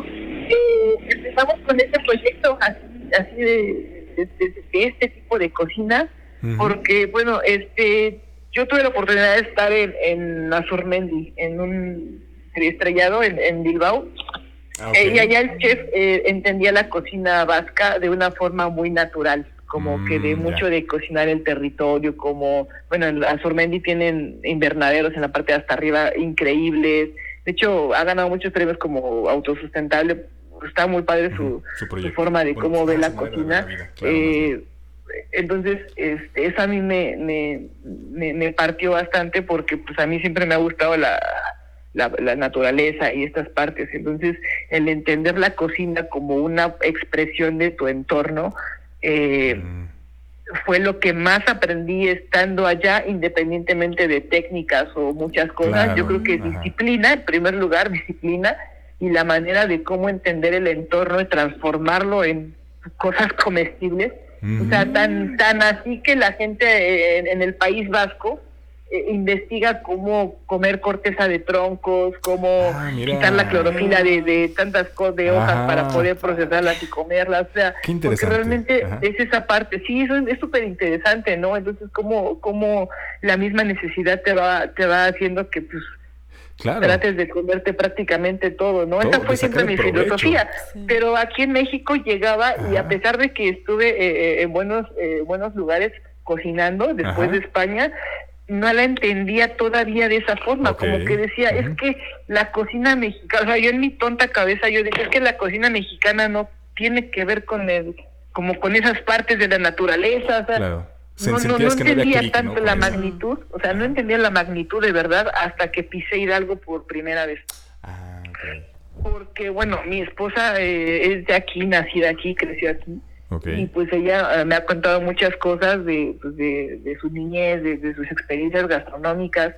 eh, empezamos con este proyecto así, así de, de- de- de este tipo de cocina, porque bueno, este, yo tuve la oportunidad de estar en, en Azurmendi, en un estrellado en, en Bilbao, Ah, eh, y allá el chef eh, entendía la cocina vasca de una forma muy natural, como Mm, que de ya. mucho de cocinar el territorio, como, bueno, en Azurmendi tienen invernaderos en la parte de hasta arriba increíbles. De hecho, ha ganado muchos premios como autosustentable. Está muy padre su, forma de Bueno, cómo ve la cocina. la vida, claro, Eh, entonces, este, eso a mí me, me, me, me partió bastante porque pues a mí siempre me ha gustado la, la, la naturaleza y estas partes. Entonces, el entender la cocina como una expresión de tu entorno eh, Mm, fue lo que más aprendí estando allá, independientemente de técnicas o muchas cosas. Claro, Yo creo que ajá. disciplina, en primer lugar, disciplina y la manera de cómo entender el entorno y transformarlo en cosas comestibles. O sea, tan, tan así que la gente eh, en, en el País Vasco eh, investiga cómo comer corteza de troncos, cómo Ah, quitar la clorofila de, de tantas cosas de hojas para poder procesarlas y comerlas. O sea, Qué porque realmente Ajá. es esa parte. Sí, eso es es súper interesante, ¿no? Entonces, cómo, cómo la misma necesidad te va, te va haciendo que pues Claro. trates de comerte prácticamente todo, ¿no? Todo, Esa fue siempre mi provecho. filosofía. Sí. Pero aquí en México llegaba y a pesar de que estuve eh, eh, en buenos eh, buenos lugares cocinando después Ajá. de España, no la entendía todavía de esa forma, como que decía, es que la cocina mexicana, o sea, yo en mi tonta cabeza yo decía, es que la cocina mexicana no tiene que ver con el como con esas partes de la naturaleza, o sea, Claro. No, no, no entendía tanto ¿no? la eso. magnitud, o sea, no entendía la magnitud de verdad hasta que pisé Hidalgo por primera vez. Ah, ok. Porque, bueno, mi esposa eh, es de aquí, nacida aquí, creció aquí. Ok. Y pues ella eh, me ha contado muchas cosas de, pues, de, de su niñez, de, de sus experiencias gastronómicas.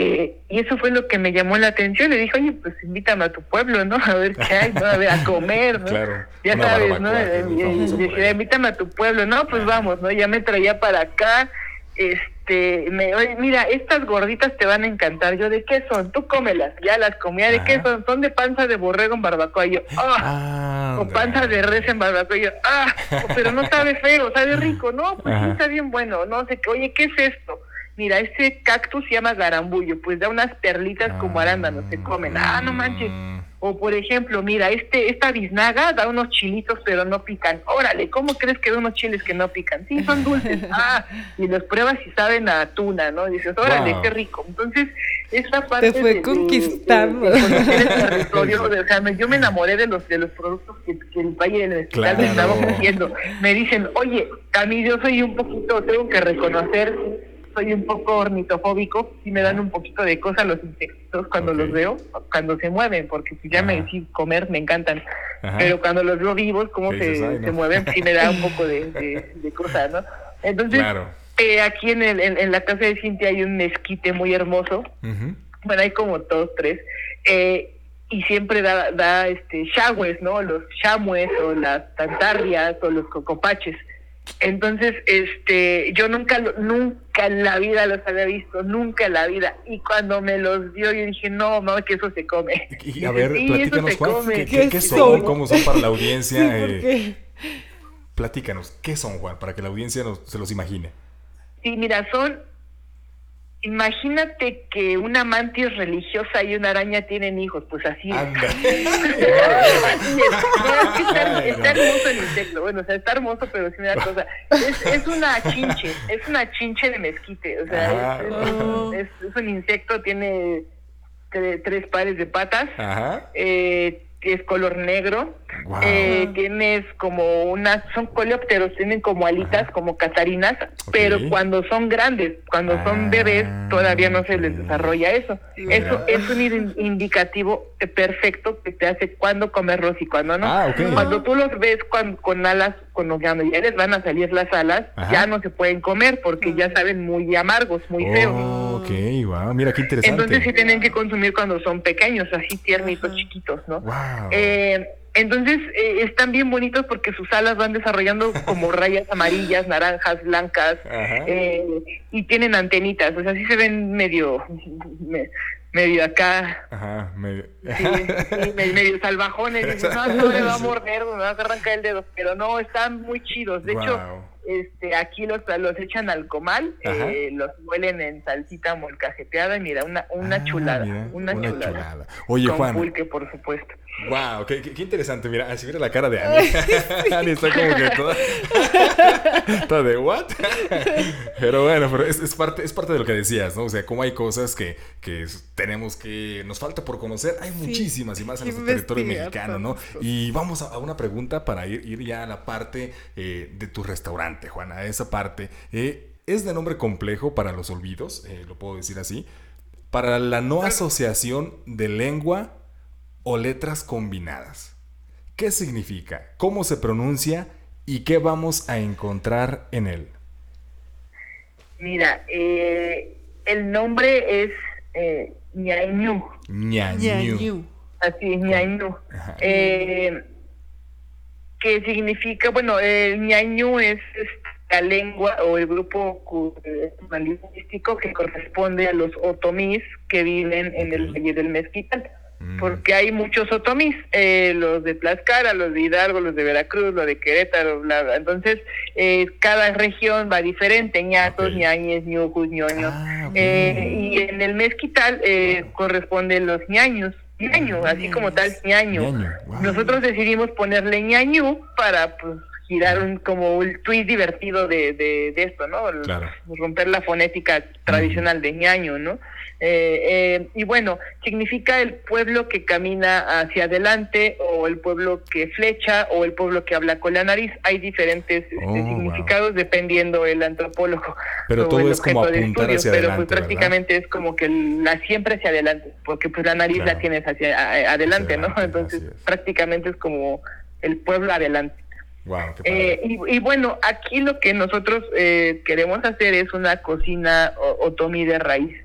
Eh, y eso fue lo que me llamó la atención. Le dije, oye, pues invítame a tu pueblo, ¿no? A ver qué hay, ¿no? A ver, a comer, ¿no? Claro. Ya sabes, ¿no? Eh, ahí. invítame a tu pueblo. No, pues vamos, ¿no? Ya me traía para acá. Este, me, oye, mira, estas gorditas te van a encantar. Yo, ¿de qué son? Tú cómelas. Ya las comía. ¿De qué Ajá. son? Son de panza de borrego en barbacoa. Y yo, ¡ah! Ah, o panza de res en barbacoa. Y yo, ¡ah! Pero no sabe feo, sabe rico. No, pues sí está bien bueno. No sé qué. Oye, ¿qué es esto? Mira, este cactus se llama garambullo. Pues da unas perlitas como arándanos. Se comen. Ah, no manches. Mm. O por ejemplo, mira, este esta biznaga da unos chilitos pero no pican. Órale, ¿cómo crees que da unos chiles que no pican? Sí, son dulces. Ah, y los pruebas y saben a tuna, ¿no? Y dices, órale, Wow. qué rico. Entonces, esta parte Te fue de- conquistando. de- de conocer el territorio, de- o sea, me- yo me enamoré de los de los productos que, que el Valle del Mezquital me estaba Claro. ofreciendo. Me dicen, oye, a mí yo soy un poquito, tengo que reconocer, soy un poco ornitofóbico, si me dan un poquito de cosa los insectos cuando los veo, cuando se mueven, porque si ya me decís comer, me encantan. Ajá. Pero cuando los veo vivos, cómo ¿Qué se, no. mueven, sí me da un poco de, de, de cosa, ¿no? Entonces, Claro. eh, aquí en, el, en, en la casa de Cintia hay un mezquite muy hermoso, bueno, hay como dos, tres, eh, y siempre da, da este shawes, ¿no? Los chamues o las tantarrias o los cocopaches. Entonces, este, yo nunca, lo- nunca en la vida los había visto, nunca en la vida. Y cuando me los dio, yo dije, no, no, que eso se come. Y a ver, Sí, platícanos, Juan. ¿qué, ¿Qué qué- qué son? son? ¿Cómo son para la Sí, audiencia? Eh, platícanos, ¿qué son, Juan? Para que la audiencia nos- se los imagine. Sí, mira, son. Imagínate que una mantis religiosa y una araña tienen hijos, pues así es. Anda. Así es. No, es que está, está hermoso el insecto. Bueno, o sea, está hermoso, pero sí me da cosa. Es, es una chinche, es una chinche de mezquite. O sea, es, es- es- es un insecto, tiene tre- tres pares de patas, Ajá. eh, que es color negro. Eh, tienes como unas, son coleópteros, tienen como alitas, Ajá. como catarinas, pero cuando son grandes, cuando Ah, son bebés, todavía no se les desarrolla eso. Eso es un in- indicativo perfecto que te hace cuándo comerlos y cuándo no. Ah. Cuando tú los ves con, con alas, cuando ya les van a salir las alas, Ajá. ya no se pueden comer porque ya saben muy amargos, muy feos. Oh, ok, wow, mira qué interesante. Entonces sí tienen que consumir cuando son pequeños, así tiernitos, Ajá. chiquitos, ¿no? Wow. Eh, entonces eh, están bien bonitos porque sus alas van desarrollando como rayas amarillas, naranjas, blancas, eh, y tienen antenitas, o sea, sí se ven medio, me- medio acá, Ajá, medio. sí, sí, me- medio salvajones, dices, no, no me va a morder, me va a arrancar el dedo, pero no, están muy chidos, de hecho. Este, aquí los, los echan al comal, eh, los muelen en salsita molcajeteada y mira, una, una Ah, chulada, mira, una, chulada. Oye, Con Juan. pulque, por supuesto. Wow, qué, qué- qué interesante. Mira, así mira la cara de Ani. Ani está como que toda. toda de what? pero bueno, pero es, es parte, es parte de lo que decías, ¿no? O sea, como hay cosas que, que tenemos que. Nos falta por conocer. Hay Sí, muchísimas y más en nuestro territorio mexicano, ¿no? Y vamos a, a una pregunta para ir, ir ya a la parte eh, de tu restaurante, Juan, a esa parte. Eh, es de nombre complejo para los olvidos, eh, lo puedo decir así. Para la no asociación de lengua o letras combinadas. ¿Qué significa? ¿Cómo se pronuncia? ¿Y qué vamos a encontrar en él? Mira, eh, el nombre es eh, ñañú. Ñañu. así, ñañú. Ajá. Eh, que significa, bueno, el ñañú es, es la lengua o el grupo eh, lingüístico que corresponde a los otomís que viven en el. Valle del Mezquital. Mm. Porque hay muchos otomís, eh, los de Tlaxcala, los de Hidalgo, los de Veracruz, los de Querétaro, bla, bla. Entonces, eh, cada región va diferente, ñatos, Ok. ñañes, ñujus, ñoños. Ah. Eh, y en el mezquital eh, corresponden los ñaños, ñaño, así como tal, ñaño. Ñaño, wow. Nosotros decidimos ponerle ñañu para pues girar un, como un tweet divertido de, de, de esto, ¿no? Claro. Romper la fonética tradicional de ñaño, ¿no? Eh, eh, y bueno, significa el pueblo que camina hacia adelante o el pueblo que flecha o el pueblo que habla con la nariz. Hay diferentes este, Oh, wow. significados dependiendo el antropólogo. Pero o todo el es como apuntar estudio, hacia pero adelante, pues prácticamente es como que la siempre hacia adelante, porque pues la nariz Claro. la tienes hacia a- adelante, Hacia ¿no? adelante, Entonces prácticamente es como el pueblo adelante. Wow. Eh, y, y bueno, aquí lo que nosotros eh, queremos hacer es una cocina o- otomí de raíz.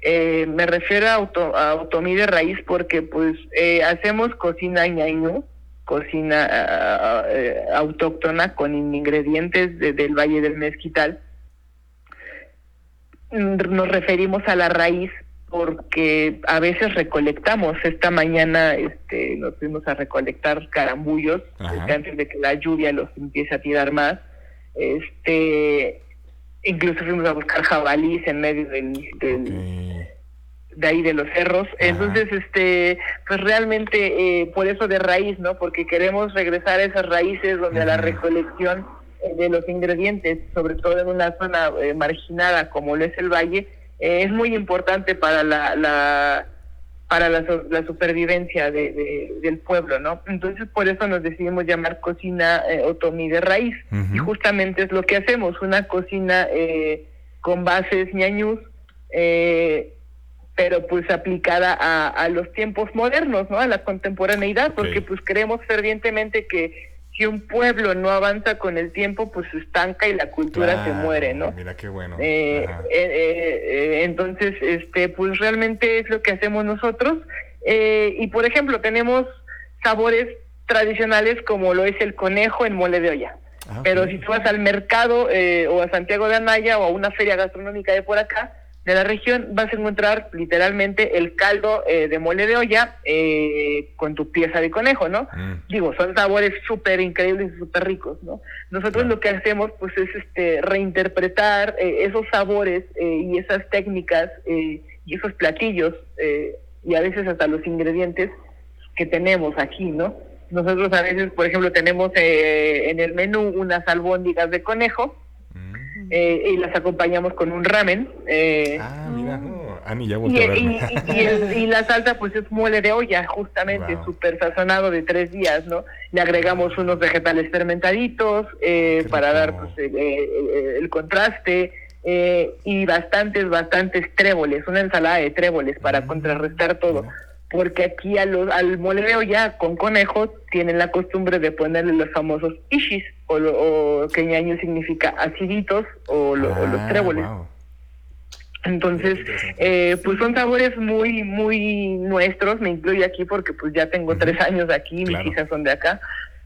Eh, me refiero a, auto- a otomí de raíz porque pues eh, hacemos cocina ñañú, cocina eh, autóctona con ingredientes de- del Valle del Mezquital. Mm, Nos referimos a la raíz porque a veces recolectamos. Esta mañana este, nos fuimos a recolectar carambullos Ajá. antes de que la lluvia los empiece a tirar más. Este, incluso fuimos a buscar jabalís en medio del, de ahí de los cerros. Entonces, este, pues realmente eh, por eso de raíz, ¿no? Porque queremos regresar a esas raíces donde a la recolección de los ingredientes, sobre todo en una zona eh, marginada como lo es el valle, eh, es muy importante para la, la para la, la supervivencia de, de- del pueblo, ¿no? Entonces por eso nos decidimos llamar cocina eh, otomí de raíz y justamente es lo que hacemos, una cocina eh, con bases ñañús, eh, pero pues aplicada a, a los tiempos modernos, ¿no? A la contemporaneidad, porque pues creemos fervientemente que si un pueblo no avanza con el tiempo, pues se estanca y la cultura se muere, ¿no? Mira qué bueno. Eh, eh, eh, eh, entonces, este, pues realmente es lo que hacemos nosotros. Eh, y por ejemplo, tenemos sabores tradicionales como lo es el conejo en mole de olla. Ah, Pero si tú vas al mercado eh, o a Santiago de Anaya o a una feria gastronómica de por acá, de la región, vas a encontrar literalmente el caldo eh, de mole de olla eh, con tu pieza de conejo, ¿no? Mm. Digo, son sabores súper increíbles y súper ricos, ¿no? Nosotros Claro. lo que hacemos, pues, es este reinterpretar eh, esos sabores eh, y esas técnicas eh, y esos platillos y a veces hasta los ingredientes que tenemos aquí, ¿no? Nosotros a veces, por ejemplo, tenemos eh, en el menú unas albóndigas de conejo. Eh, y las acompañamos con un ramen. eh, Ah, mira. no. Ani ya Y, a y, verme. y- y el- y la salsa pues es mole de olla, justamente, Wow. súper sazonado de tres días, ¿no? Le agregamos unos vegetales fermentaditos eh, para dar pues, el, el- el contraste eh, y bastantes, bastantes tréboles, una ensalada de tréboles para Mm. contrarrestar todo. Porque aquí a los, al mole de olla con conejo tienen la costumbre de ponerle los famosos ishis, o, lo- o que ñaño significa aciditos, o, lo- o los Ah, tréboles. wow. Entonces, eh, pues son sabores muy, muy nuestros, me incluyo aquí porque pues ya tengo tres años aquí, Claro. mis hijas son de acá.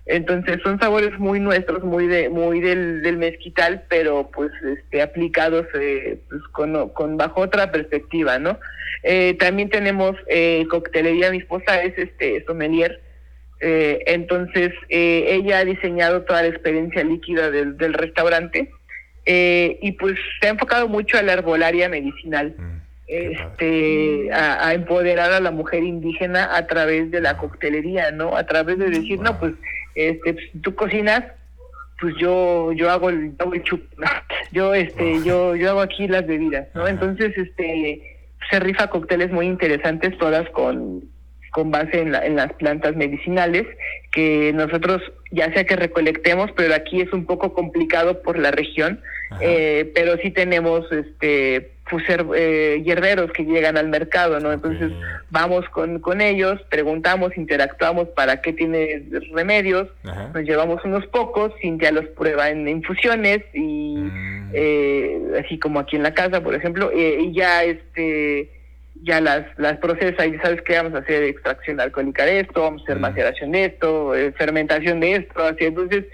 Entonces son sabores muy nuestros, muy de, muy del, del mezquital, pero pues este, aplicados eh, pues, con, con bajo otra perspectiva, ¿no? Eh, también tenemos eh, coctelería, mi esposa es este sommelier, eh, entonces eh, ella ha diseñado toda la experiencia líquida del, del restaurante eh, y pues se ha enfocado mucho a la herbolaria medicinal Mm, este a, a empoderar a la mujer indígena a través de la coctelería, ¿no? A través de decir, no, pues, este, pues, tú cocinas, pues yo yo hago el, hago el chup, yo este yo yo hago aquí las bebidas, ¿no? Entonces, este se rifa cócteles muy interesantes todas con con base en, la- en las plantas medicinales que nosotros ya sea que recolectemos, pero aquí es un poco complicado por la región, eh, pero sí tenemos este pues, her- eh, hierberos que llegan al mercado, ¿no? Entonces vamos con, con ellos, preguntamos, interactuamos para qué tiene remedios, Ajá. nos llevamos unos pocos, Cintia los prueba en infusiones y Mm. eh, así como aquí en la casa, por ejemplo, eh, y ya este ya las las procesa y sabes que vamos a hacer extracción alcohólica de esto, vamos a hacer Mm. maceración de esto, eh, fermentación de esto, así entonces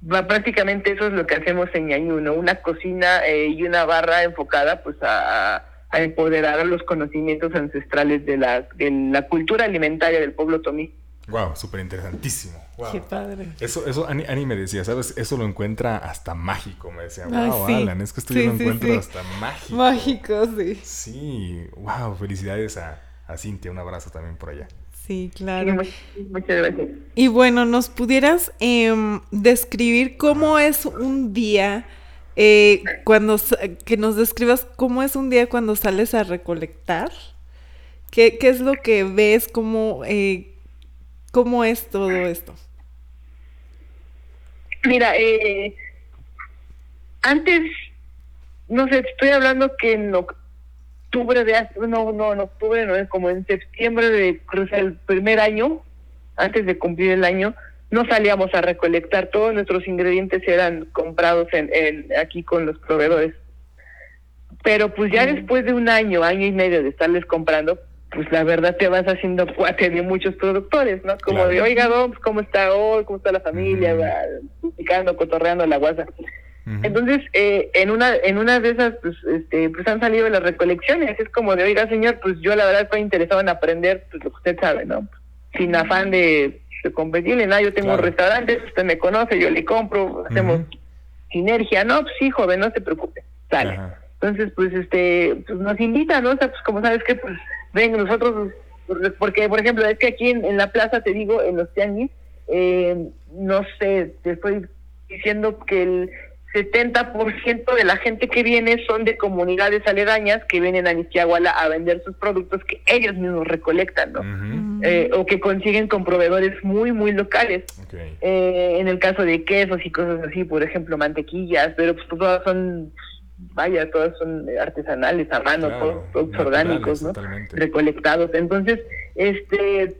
va prácticamente eso es lo que hacemos en Ñañú, ¿no? Una cocina eh, y una barra enfocada pues a, a- a empoderar a los conocimientos ancestrales de la de la cultura alimentaria del pueblo tomí. Wow, súper interesantísimo. Wow. Qué padre. Eso, eso Ani, Ani me decía, ¿sabes? Eso lo encuentra hasta mágico, me decía. Ay, Wow, sí. Alan, es que esto Sí, yo lo sí, encuentro sí. hasta mágico. Mágico, sí. Sí, wow, felicidades a, a Cintia, un abrazo también por allá. Sí, claro. muchas, muchas gracias. Y bueno, ¿nos pudieras em, describir cómo es un día eh, cuando que nos describas cómo es un día cuando sales a recolectar? ¿Qué, qué es lo que ves? ¿Cómo, eh, cómo es todo esto? Mira, eh, antes, no sé, estoy hablando que en octubre de hace, no, no, en octubre, no, es como en septiembre de, creo que el primer año, antes de cumplir el año, no salíamos a recolectar, todos nuestros ingredientes eran comprados en, en aquí con los proveedores. Pero pues ya Mm. después de un año, año y medio de estarles comprando, pues la verdad te vas haciendo cuate de muchos productores, ¿no? Como Claro. de, oiga, don, pues, ¿cómo está hoy? ¿Cómo está la familia? Va, Platicando, cotorreando la guasa. Entonces, eh, en una en una de esas, pues, este, pues han salido las recolecciones. Es como de, oiga, señor, pues yo la verdad estoy interesado en aprender pues, lo que usted sabe, ¿no? Sin afán de, de competirle, nada. Yo tengo Claro. restaurantes, usted me conoce, yo le compro, hacemos sinergia. No, pues sí, joven, no se preocupe, sale. Entonces, pues, este, pues nos invitan, ¿no? O sea, pues como sabes que, pues, ven, nosotros, pues, porque, por ejemplo, es que aquí en, en la plaza, te digo, en los tianguis, eh, no sé, te estoy diciendo que el 70% de la gente que viene son de comunidades aledañas que vienen a Nisquiahuala a vender sus productos que ellos mismos recolectan, ¿no? Eh, o que consiguen con proveedores muy, muy locales. Eh, en el caso de quesos y cosas así, por ejemplo, mantequillas, pero pues todas son, vaya, todas son artesanales, a mano, Claro, todos productos orgánicos, ¿no? totalmente. Recolectados. Entonces, este,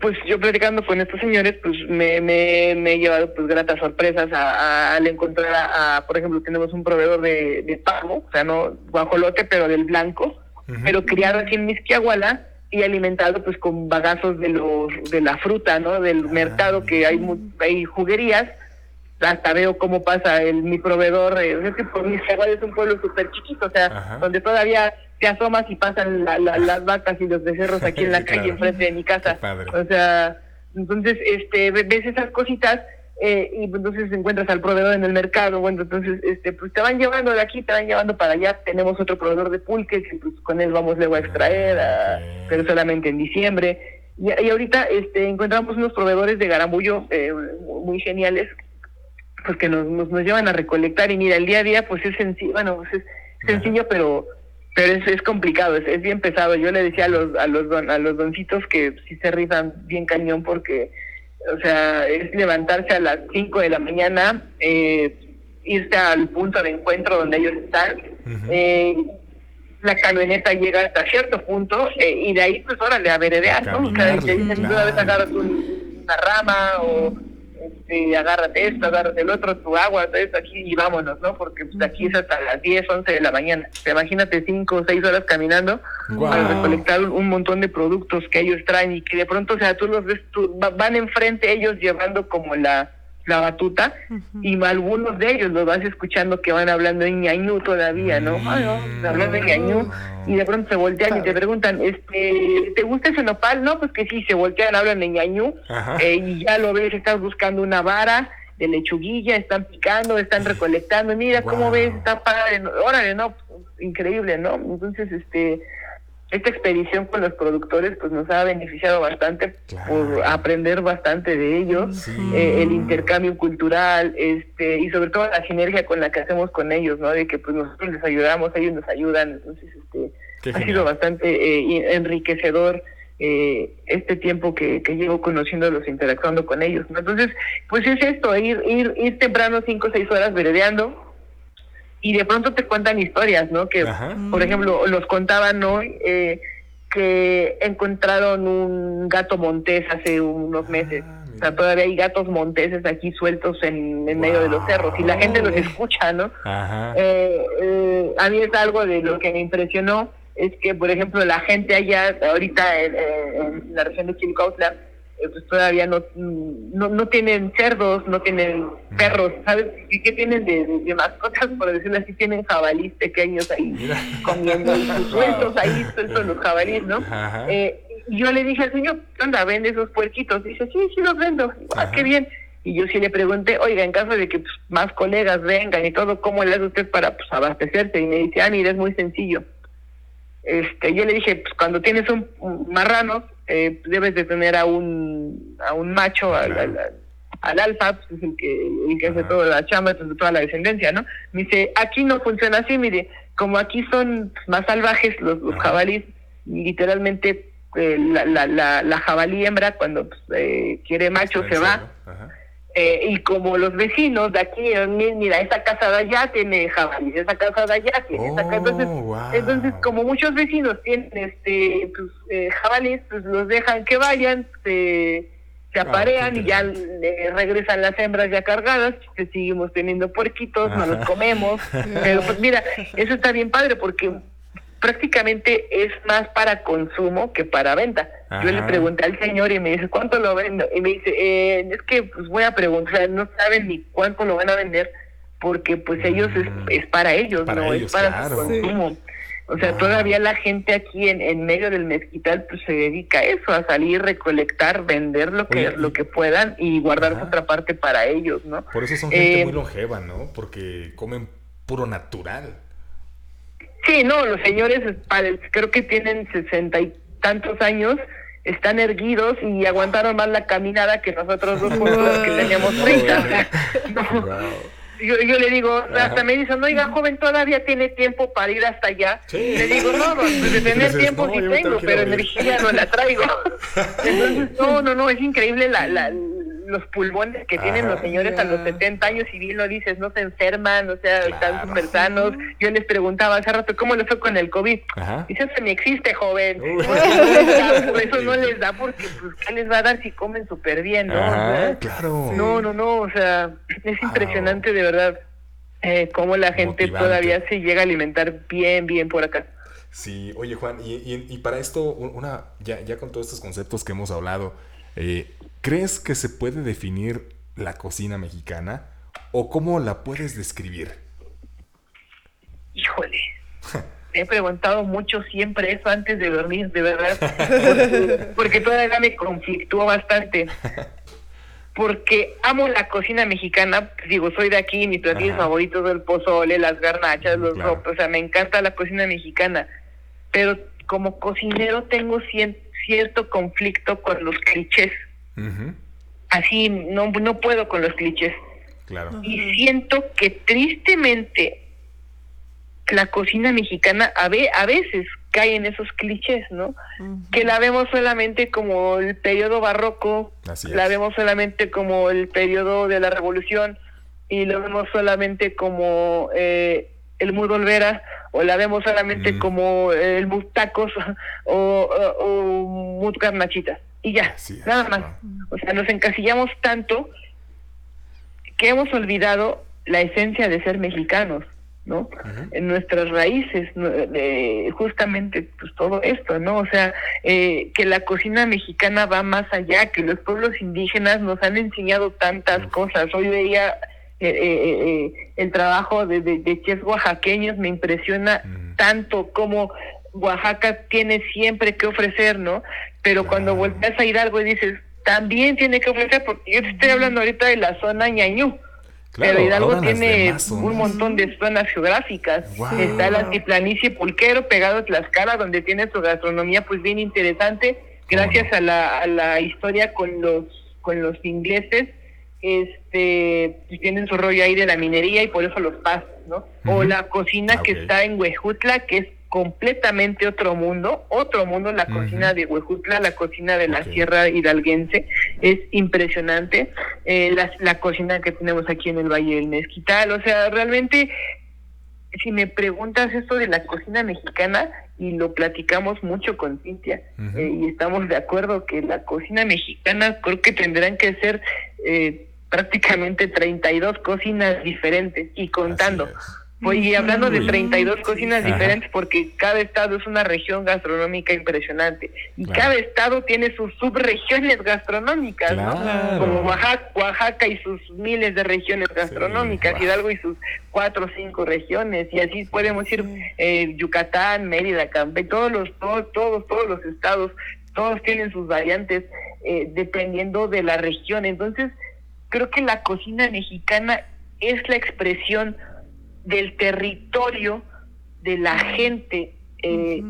pues yo platicando con estos señores, pues me, me, me he llevado pues gratas sorpresas a- a- al encontrar a, a, por ejemplo, tenemos un proveedor de, de pavo, o sea, no guajolote, pero del blanco, pero criado aquí en Misquiahuala y alimentado pues con bagazos de los de la fruta, ¿no? Del Ah, mercado que hay hay juguerías. Hasta veo cómo pasa el mi proveedor, eh, es que por Misquiahuala es un pueblo súper chiquito, o sea, Ajá. donde todavía te asomas y pasan la- la- las vacas y los becerros aquí en la Sí, calle claro. enfrente de mi casa. O sea, entonces este ve- ves esas cositas eh, y pues, entonces encuentras al proveedor en el mercado, bueno, entonces este pues te van llevando de aquí, te van llevando para allá, tenemos otro proveedor de pulques y pues con él vamos luego a extraer, a- Ok. pero solamente en diciembre. Y, y ahorita este encontramos unos proveedores de garambullo eh, muy geniales pues que nos, nos, nos llevan a recolectar y mira, el día a día pues es sencillo, bueno, pues, es sencillo pero pero es, es complicado, es, es bien pesado. Yo le decía a los a los don, a los doncitos que sí se rifan bien cañón porque, o sea, es levantarse a las 5 de la mañana, eh, irse al punto de encuentro donde ellos están. eh, la camioneta llega hasta cierto punto eh, y de ahí pues órale a veredear, ¿no? O sea, te dicen, un- una rama o este, agárrate esto, agárrate el otro, tu agua, todo esto aquí y vámonos, ¿no? Porque pues, aquí es hasta las 10, 11 de la mañana. O sea, imagínate 5 o 6 horas caminando para recolectar un, montón de productos que ellos traen y que de pronto, o sea, tú los ves, tú, va- van enfrente ellos llevando como la, la batuta y algunos de ellos los vas escuchando que van hablando en ñañú todavía, ¿no? Ay, no, hablando en ñañú y de pronto se voltean y te preguntan, este, ¿te gusta ese nopal? No, pues que sí, se voltean, hablan en ñañú eh, y ya lo ves, estás buscando una vara de lechuguilla, están picando, están recolectando, mira cómo ves, está padre, órale, no, increíble, ¿no? Entonces, este, esta expedición con los productores, pues nos ha beneficiado bastante Claro. por aprender bastante de ellos, Sí. eh, el intercambio cultural, este, y sobre todo la sinergia con la que hacemos con ellos, ¿no? De que pues nosotros les ayudamos, ellos nos ayudan, entonces, este, Qué ha genial. sido bastante eh, enriquecedor eh, este tiempo que, que llevo conociéndolos, interactuando con ellos. ¿no? Entonces, pues es esto, ir, ir, ir temprano cinco o seis horas veredeando y de pronto te cuentan historias, ¿no? Que, Ajá. por ejemplo, los contaban hoy eh, que encontraron un gato montés hace unos meses. Ah, O sea, todavía hay gatos monteses aquí sueltos en, en medio de los cerros y la gente los escucha, ¿no? Ajá. eh, eh, a mí es algo de lo que me impresionó, es que, por ejemplo, la gente allá, ahorita en, la región de Chilcautla, pues todavía no, no no tienen cerdos, no tienen perros, ¿sabes? ¿Y qué tienen de, de- de mascotas? Por decirlo así, tienen jabalís pequeños ahí Mira. comiendo, y sueltos ahí, sueltos los jabalís, ¿no? Eh, yo le dije al señor, ¿qué onda? ¿Vende esos puerquitos? Dice, sí, sí los vendo. Digo, Ah, qué bien. Y yo sí le pregunté, oiga, en caso de que pues, más colegas vengan y todo, ¿cómo le hace usted para pues, abastecerse? Y me dice, ah, mira, es muy sencillo. Este, yo le dije, pues cuando tienes un, un marrano, eh, debes de tener a un, a un macho, al, Claro. al- al- al alfa, pues, es el que, el que hace toda la chamba, toda la descendencia, ¿no? Me dice, aquí no funciona así, mire, como aquí son más salvajes los, jabalíes, literalmente eh, la, la, la, la jabalí hembra cuando pues, eh, quiere macho se va, Ajá. Eh, y como los vecinos de aquí, eh, mi- mira, esa casa de allá tiene jabalí, esa casa de allá tiene esa casa. Entonces, Oh, wow. entonces, como muchos vecinos tienen este pues, eh, jabalíes, pues los dejan que vayan, se, se Ah, aparean y ya le regresan las hembras ya cargadas, seguimos teniendo puerquitos, no los comemos. Pero pues mira, eso está bien padre porque prácticamente es más para consumo que para venta. Yo le pregunté al señor y me dice, ¿cuánto lo vendo? Y me dice, eh, es que pues voy a preguntar, no saben ni cuánto lo van a vender porque pues ellos es, Mm. es para ellos, Para no ellos, es para claro. su consumo. O sea, Wow. todavía la gente aquí en, en medio del mezquital pues se dedica a eso, a salir, recolectar, vender lo que Oye, lo que puedan y guardar Ajá. otra parte para ellos, ¿no? Por eso son gente Eh, muy longeva, ¿no? Porque comen puro natural. Sí, no, los señores creo que tienen sesenta y tantos años, están erguidos y aguantaron más la caminada que nosotros dos juntos que teníamos No, 30. güey. No. Wow. Yo, yo le digo, Ajá. hasta me dicen, oiga, joven, todavía tiene tiempo para ir hasta allá. Sí. Le digo, no, pues de tener tiempo no, sí tengo, pero energía no la traigo. Entonces, no, no, no, es increíble la, la, los pulmones que tienen los señores a los Ya. 70 años y bien lo dices, no se enferman, o sea, están súper sanos. Yo les preguntaba hace rato, ¿cómo le fue con el COVID? Ajá. Dice, eso ni existe, joven. Les por eso no les da, porque pues, ¿qué les va a dar si comen súper bien, no? Ajá, claro. no, no, no, o sea, es impresionante de verdad eh, cómo la gente Motivante. todavía se llega a alimentar bien, bien por acá. Sí, oye Juan, y, y- y para esto, un- una, ya, ya con todos estos conceptos que hemos hablado, eh, ¿crees que se puede definir la cocina mexicana? ¿O cómo la puedes describir? Híjole. Me he preguntado mucho siempre eso antes de dormir, de verdad. Porque, porque todavía me conflictúa bastante. Porque amo la cocina mexicana. Digo, soy de aquí, mis platillos favoritos del pozole, las garnachas, los Claro. ropos. O sea, me encanta la cocina mexicana. Pero como cocinero tengo cien- cierto conflicto con los clichés. Así, no, no puedo con los clichés. Claro. Y siento que tristemente la cocina mexicana a, ve, a veces cae en esos clichés, ¿no? Que la vemos solamente como el periodo barroco, la vemos solamente como el periodo de la revolución y lo vemos solamente como eh, el Muro Olvera o la vemos solamente como el Mustacos o, o, o y ya, nada más. O sea, nos encasillamos tanto que hemos olvidado la esencia de ser mexicanos. ¿no? En nuestras raíces, justamente pues todo esto, ¿no? O sea, eh, que la cocina mexicana va más allá, que los pueblos indígenas nos han enseñado tantas cosas. Hoy veía eh, eh, el trabajo de, de, chefs oaxaqueños, me impresiona tanto como Oaxaca tiene siempre que ofrecer, ¿no? Pero cuando volteas a ir algo y dices, también tiene que ofrecer, porque yo te estoy hablando ahorita de la zona ñañú, pero Hidalgo tiene un montón de zonas geográficas. Está el altiplanicie Pulquero pegado a Tlaxcala, donde tiene su gastronomía pues bien interesante, gracias a, la, a la historia con los con los ingleses, este tienen su rollo ahí de la minería y por eso los pastos, ¿no? O la cocina ah, que está en Huejutla, que es completamente otro mundo, otro mundo, la cocina de Huejutla, la cocina de la Sierra Hidalguense, es impresionante, eh, la, la, cocina que tenemos aquí en el Valle del Mezquital, o sea, realmente, si me preguntas esto de la cocina mexicana, y lo platicamos mucho con Cintia, eh, y estamos de acuerdo que la cocina mexicana creo que tendrán que ser eh, prácticamente 32 cocinas diferentes y contando. Y hablando de 32 cocinas diferentes, porque cada estado es una región gastronómica impresionante. Y cada estado tiene sus subregiones gastronómicas, Como Oaxaca, Oaxaca, y sus miles de regiones gastronómicas, Hidalgo y sus cuatro o cinco regiones. Y así podemos ir eh, Yucatán, Mérida, Campe, todos los, todos, todos, todos los estados, todos tienen sus variantes eh, dependiendo de la región. Entonces, creo que la cocina mexicana es la expresión del territorio, de la gente eh,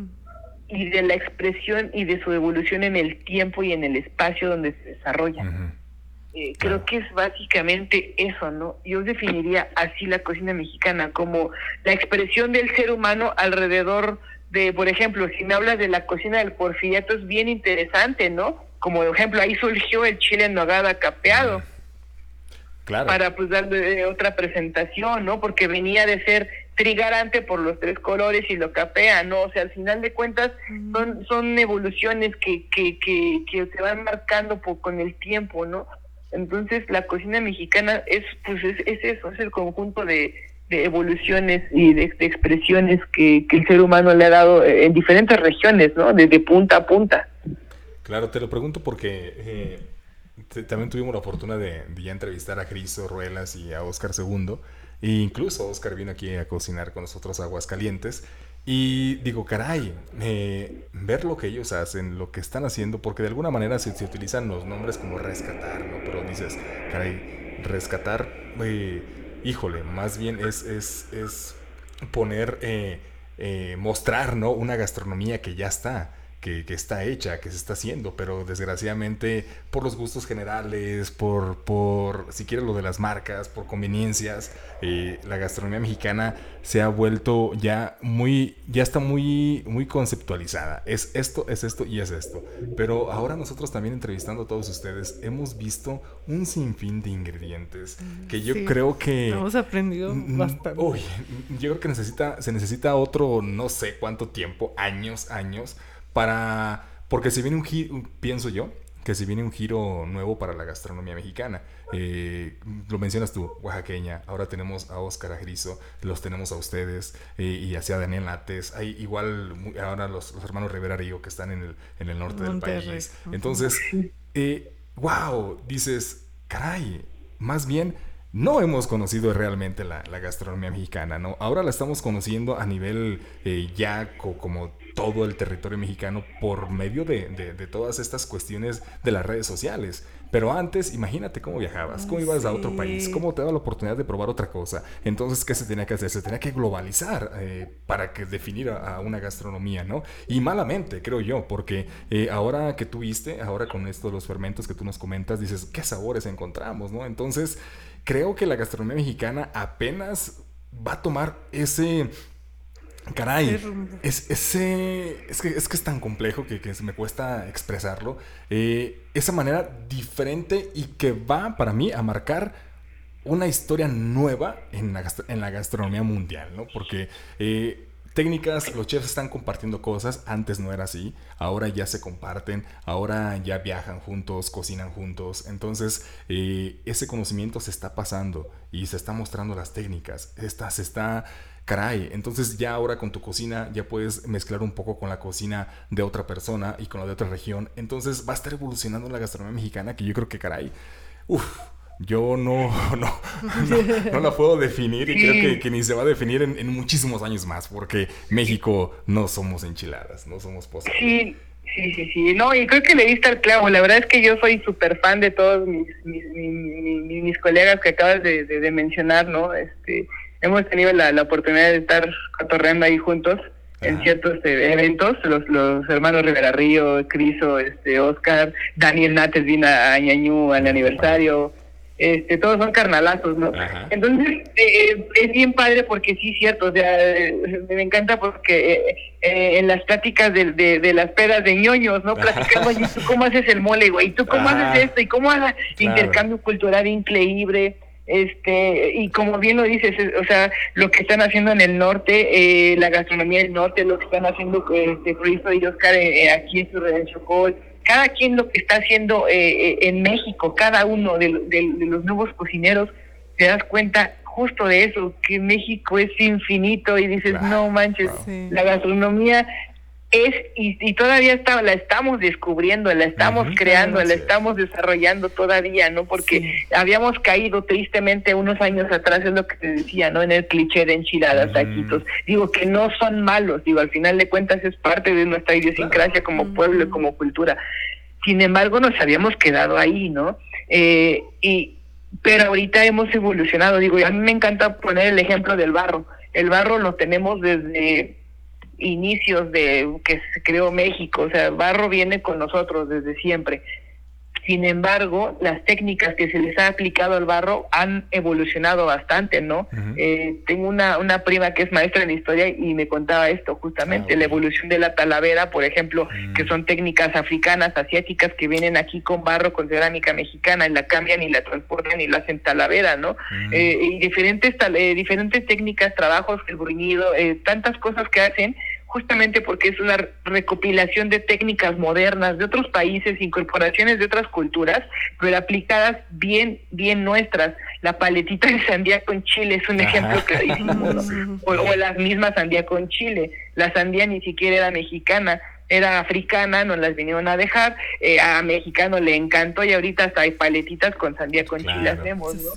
y de la expresión y de su evolución en el tiempo y en el espacio donde se desarrolla. Eh, creo que es básicamente eso, ¿no? Yo definiría así la cocina mexicana como la expresión del ser humano alrededor de, por ejemplo, si me hablas de la cocina del porfiriato es bien interesante, ¿no? Como por ejemplo ahí surgió el chile en nogada capeado para pues darle otra presentación, ¿no? Porque venía de ser trigarante por los tres colores y lo capea, ¿no? O sea, al final de cuentas son, son evoluciones que, que, que, que se van marcando con el tiempo, ¿no? Entonces la cocina mexicana es pues es, eso, es el conjunto de, evoluciones y de, expresiones que, el ser humano le ha dado en diferentes regiones, ¿no? Desde punta a punta. Claro, te lo pregunto porque... Eh también tuvimos la fortuna de, ya entrevistar a Cristo Ruelas y a Oscar II. E incluso Oscar vino aquí a cocinar con nosotros aguas calientes. Y digo, caray, eh, ver lo que ellos hacen, lo que están haciendo, porque de alguna manera se, utilizan los nombres como rescatar, ¿no? Pero dices, caray, rescatar, eh, híjole, más bien es, es, es poner, eh, mostrar, ¿no? Una gastronomía que ya está que, está hecha, que se está haciendo, pero desgraciadamente por los gustos generales, por, por si quieres lo de las marcas, por conveniencias, eh, la gastronomía mexicana se ha vuelto ya muy, ya está muy, muy conceptualizada. Es esto, es esto y es esto. Pero ahora nosotros también entrevistando a todos ustedes hemos visto un sinfín de ingredientes que yo creo que... Hemos aprendido bastante. Uy, yo creo que necesita, se necesita otro, no sé cuánto tiempo, años, años para... Porque si viene un giro, pienso yo, que si viene un giro nuevo para la gastronomía mexicana. Eh, lo mencionas tú, oaxaqueña, ahora tenemos a Oscar Agrizo, los tenemos a ustedes eh, y hacia Daniel Lates, hay igual ahora los, hermanos Rivera Río que están en el, en el norte del país. Entonces, eh, wow, dices, caray, más bien no hemos conocido realmente la, gastronomía mexicana, ¿no? Ahora la estamos conociendo a nivel eh, ya como todo el territorio mexicano por medio de, todas estas cuestiones de las redes sociales. Pero antes, imagínate cómo viajabas, cómo ibas a otro país, cómo te daba la oportunidad de probar otra cosa. Entonces, ¿qué se tenía que hacer? Se tenía que globalizar eh, para que definir a, una gastronomía, ¿no? Y malamente, creo yo, porque eh, ahora que tuviste, ahora con esto, los fermentos que tú nos comentas, dices, ¿qué sabores encontramos, ¿no? Entonces, creo que la gastronomía mexicana apenas va a tomar ese Caray, es, ese, es, que, es que es tan complejo que, que me cuesta expresarlo. Eh, esa manera diferente y que va para mí a marcar una historia nueva en la, en la gastronomía mundial, ¿no? Porque eh, técnicas, los chefs están compartiendo cosas, antes no era así, ahora ya se comparten, ahora ya viajan juntos, cocinan juntos, entonces eh, ese conocimiento se está pasando y se está mostrando las técnicas, está, se está, caray, entonces ya ahora con tu cocina ya puedes mezclar un poco con la cocina de otra persona y con la de otra región, entonces va a estar evolucionando la gastronomía mexicana que yo creo que caray, uff yo no, no, no, la puedo definir y creo que, ni se va a definir en, muchísimos años más, porque México no somos enchiladas, no somos posibles. Sí, sí, sí, sí, no, y creo que le diste al clavo, la verdad es que yo soy súper fan de todos mis, mis, mis, colegas que acabas de, de, mencionar, ¿no? Este, hemos tenido la, la oportunidad de estar cotorreando ahí juntos en ciertos eh, eventos, los, los hermanos Rivera Río, Criso, este, Oscar, Daniel Nates vino a Ñañú al aniversario, este, todos son carnalazos, ¿no? Entonces, eh, es bien padre porque sí, cierto, o sea, eh, me encanta porque eh, en las pláticas de, de, las pedas de ñoños, ¿no? Platicamos, ¿y tú cómo haces el mole, güey? ¿Y tú cómo haces esto? ¿Y cómo haces intercambio cultural increíble? Este, y como bien lo dices, o sea, lo que están haciendo en el norte, la gastronomía del norte, lo que están haciendo este, Cristo y Oscar aquí en su en Chocol, cada quien lo que está haciendo eh, eh, en México, cada uno de, los nuevos cocineros, te das cuenta justo de eso, que México es infinito y dices, no manches, la gastronomía es y, todavía está, la estamos descubriendo, la estamos creando, la estamos desarrollando todavía, ¿no? Porque habíamos caído tristemente unos años atrás, es lo que te decía, ¿no? En el cliché de enchiladas, taquitos. Digo que no son malos, digo, al final de cuentas es parte de nuestra idiosincrasia como pueblo y como cultura. Sin embargo, nos habíamos quedado ahí, ¿no? Eh, y pero ahorita hemos evolucionado, digo, y a mí me encanta poner el ejemplo del barro. El barro lo tenemos desde inicios de que se creó México, o sea, Barro viene con nosotros desde siempre. Sin embargo, las técnicas que se les ha aplicado al barro han evolucionado bastante, ¿no? eh, tengo una, una prima que es maestra en historia y me contaba esto, justamente, ah, la evolución de la talavera, por ejemplo, mm. que son técnicas africanas, asiáticas, que vienen aquí con barro, con cerámica mexicana, y la cambian y la transportan y la hacen talavera, ¿no? Mm. Eh, y diferentes, eh, diferentes técnicas, trabajos, el bruñido, eh, tantas cosas que hacen justamente porque es una recopilación de técnicas modernas de otros países, incorporaciones de otras culturas, pero aplicadas bien, bien nuestras. La paletita de sandía con chile es un ejemplo clarísimo, o, o, la misma sandía con chile. La sandía ni siquiera era mexicana, era africana, nos las vinieron a dejar, eh, a mexicano le encantó y ahorita hasta hay paletitas con sandía con chile hacemos, ¿no?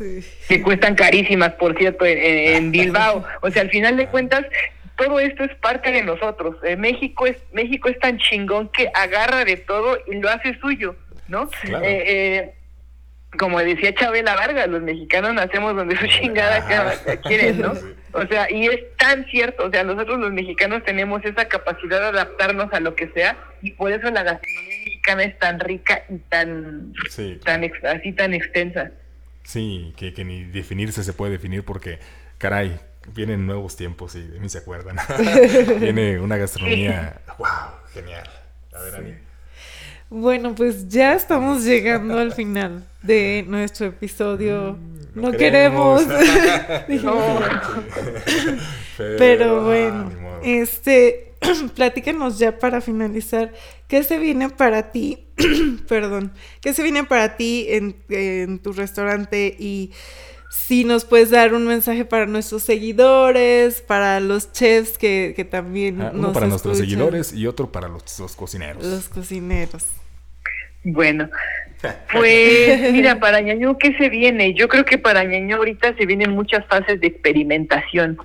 Que cuestan carísimas, por cierto, en Bilbao. O sea, al final de cuentas, todo esto es parte de nosotros. Eh, México es México es tan chingón que agarra de todo y lo hace suyo, ¿no? Eh, eh, como decía Chabela Vargas, los mexicanos nacemos donde su chingada quieren, ¿no? O sea, y es tan cierto, o sea, nosotros los mexicanos tenemos esa capacidad de adaptarnos a lo que sea y por eso la gastronomía mexicana es tan rica y tan, tan así tan extensa. Sí, que, que ni definirse se puede definir porque, caray, vienen nuevos tiempos y de mí se acuerdan. Viene una gastronomía, wow, genial. A ver, Ani. Bueno, pues ya estamos llegando al final de nuestro episodio. Mm, no, queremos. Pero, bueno, este, platícanos ya para finalizar, ¿qué se viene para ti? Perdón, ¿qué se viene para ti en, en tu restaurante y si nos puedes dar un mensaje para nuestros seguidores, para los chefs que, que también ah, uno para nuestros seguidores y otro para los, cocineros. Los cocineros. Bueno, pues mira, para Ñaño, ¿qué se viene? Yo creo que para Ñaño ahorita se vienen muchas fases de experimentación.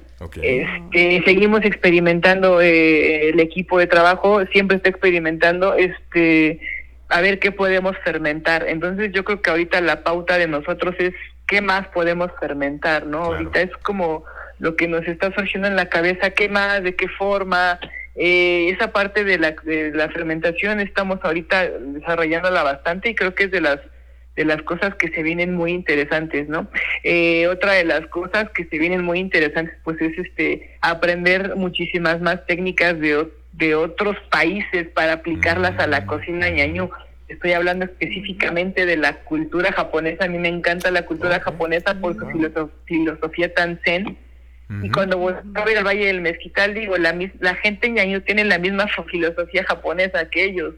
Este, seguimos experimentando eh, el equipo de trabajo, siempre está experimentando, este, a ver qué podemos fermentar. Entonces yo creo que ahorita la pauta de nosotros es qué más podemos fermentar, ¿no? Ahorita es como lo que nos está surgiendo en la cabeza, qué más, de qué forma. Eh, esa parte de la, de la fermentación estamos ahorita desarrollándola bastante y creo que es de las de las cosas que se vienen muy interesantes, ¿no? Eh, otra de las cosas que se vienen muy interesantes, pues es este aprender muchísimas más técnicas de, de otros países para aplicarlas a la mm. cocina ñañú. Estoy hablando específicamente de la cultura japonesa. A mí me encanta la cultura japonesa por su filosofía tan zen. Y cuando voy a ver el Valle del Mezquital, digo, la, la gente ñañú tiene la misma filosofía japonesa que ellos.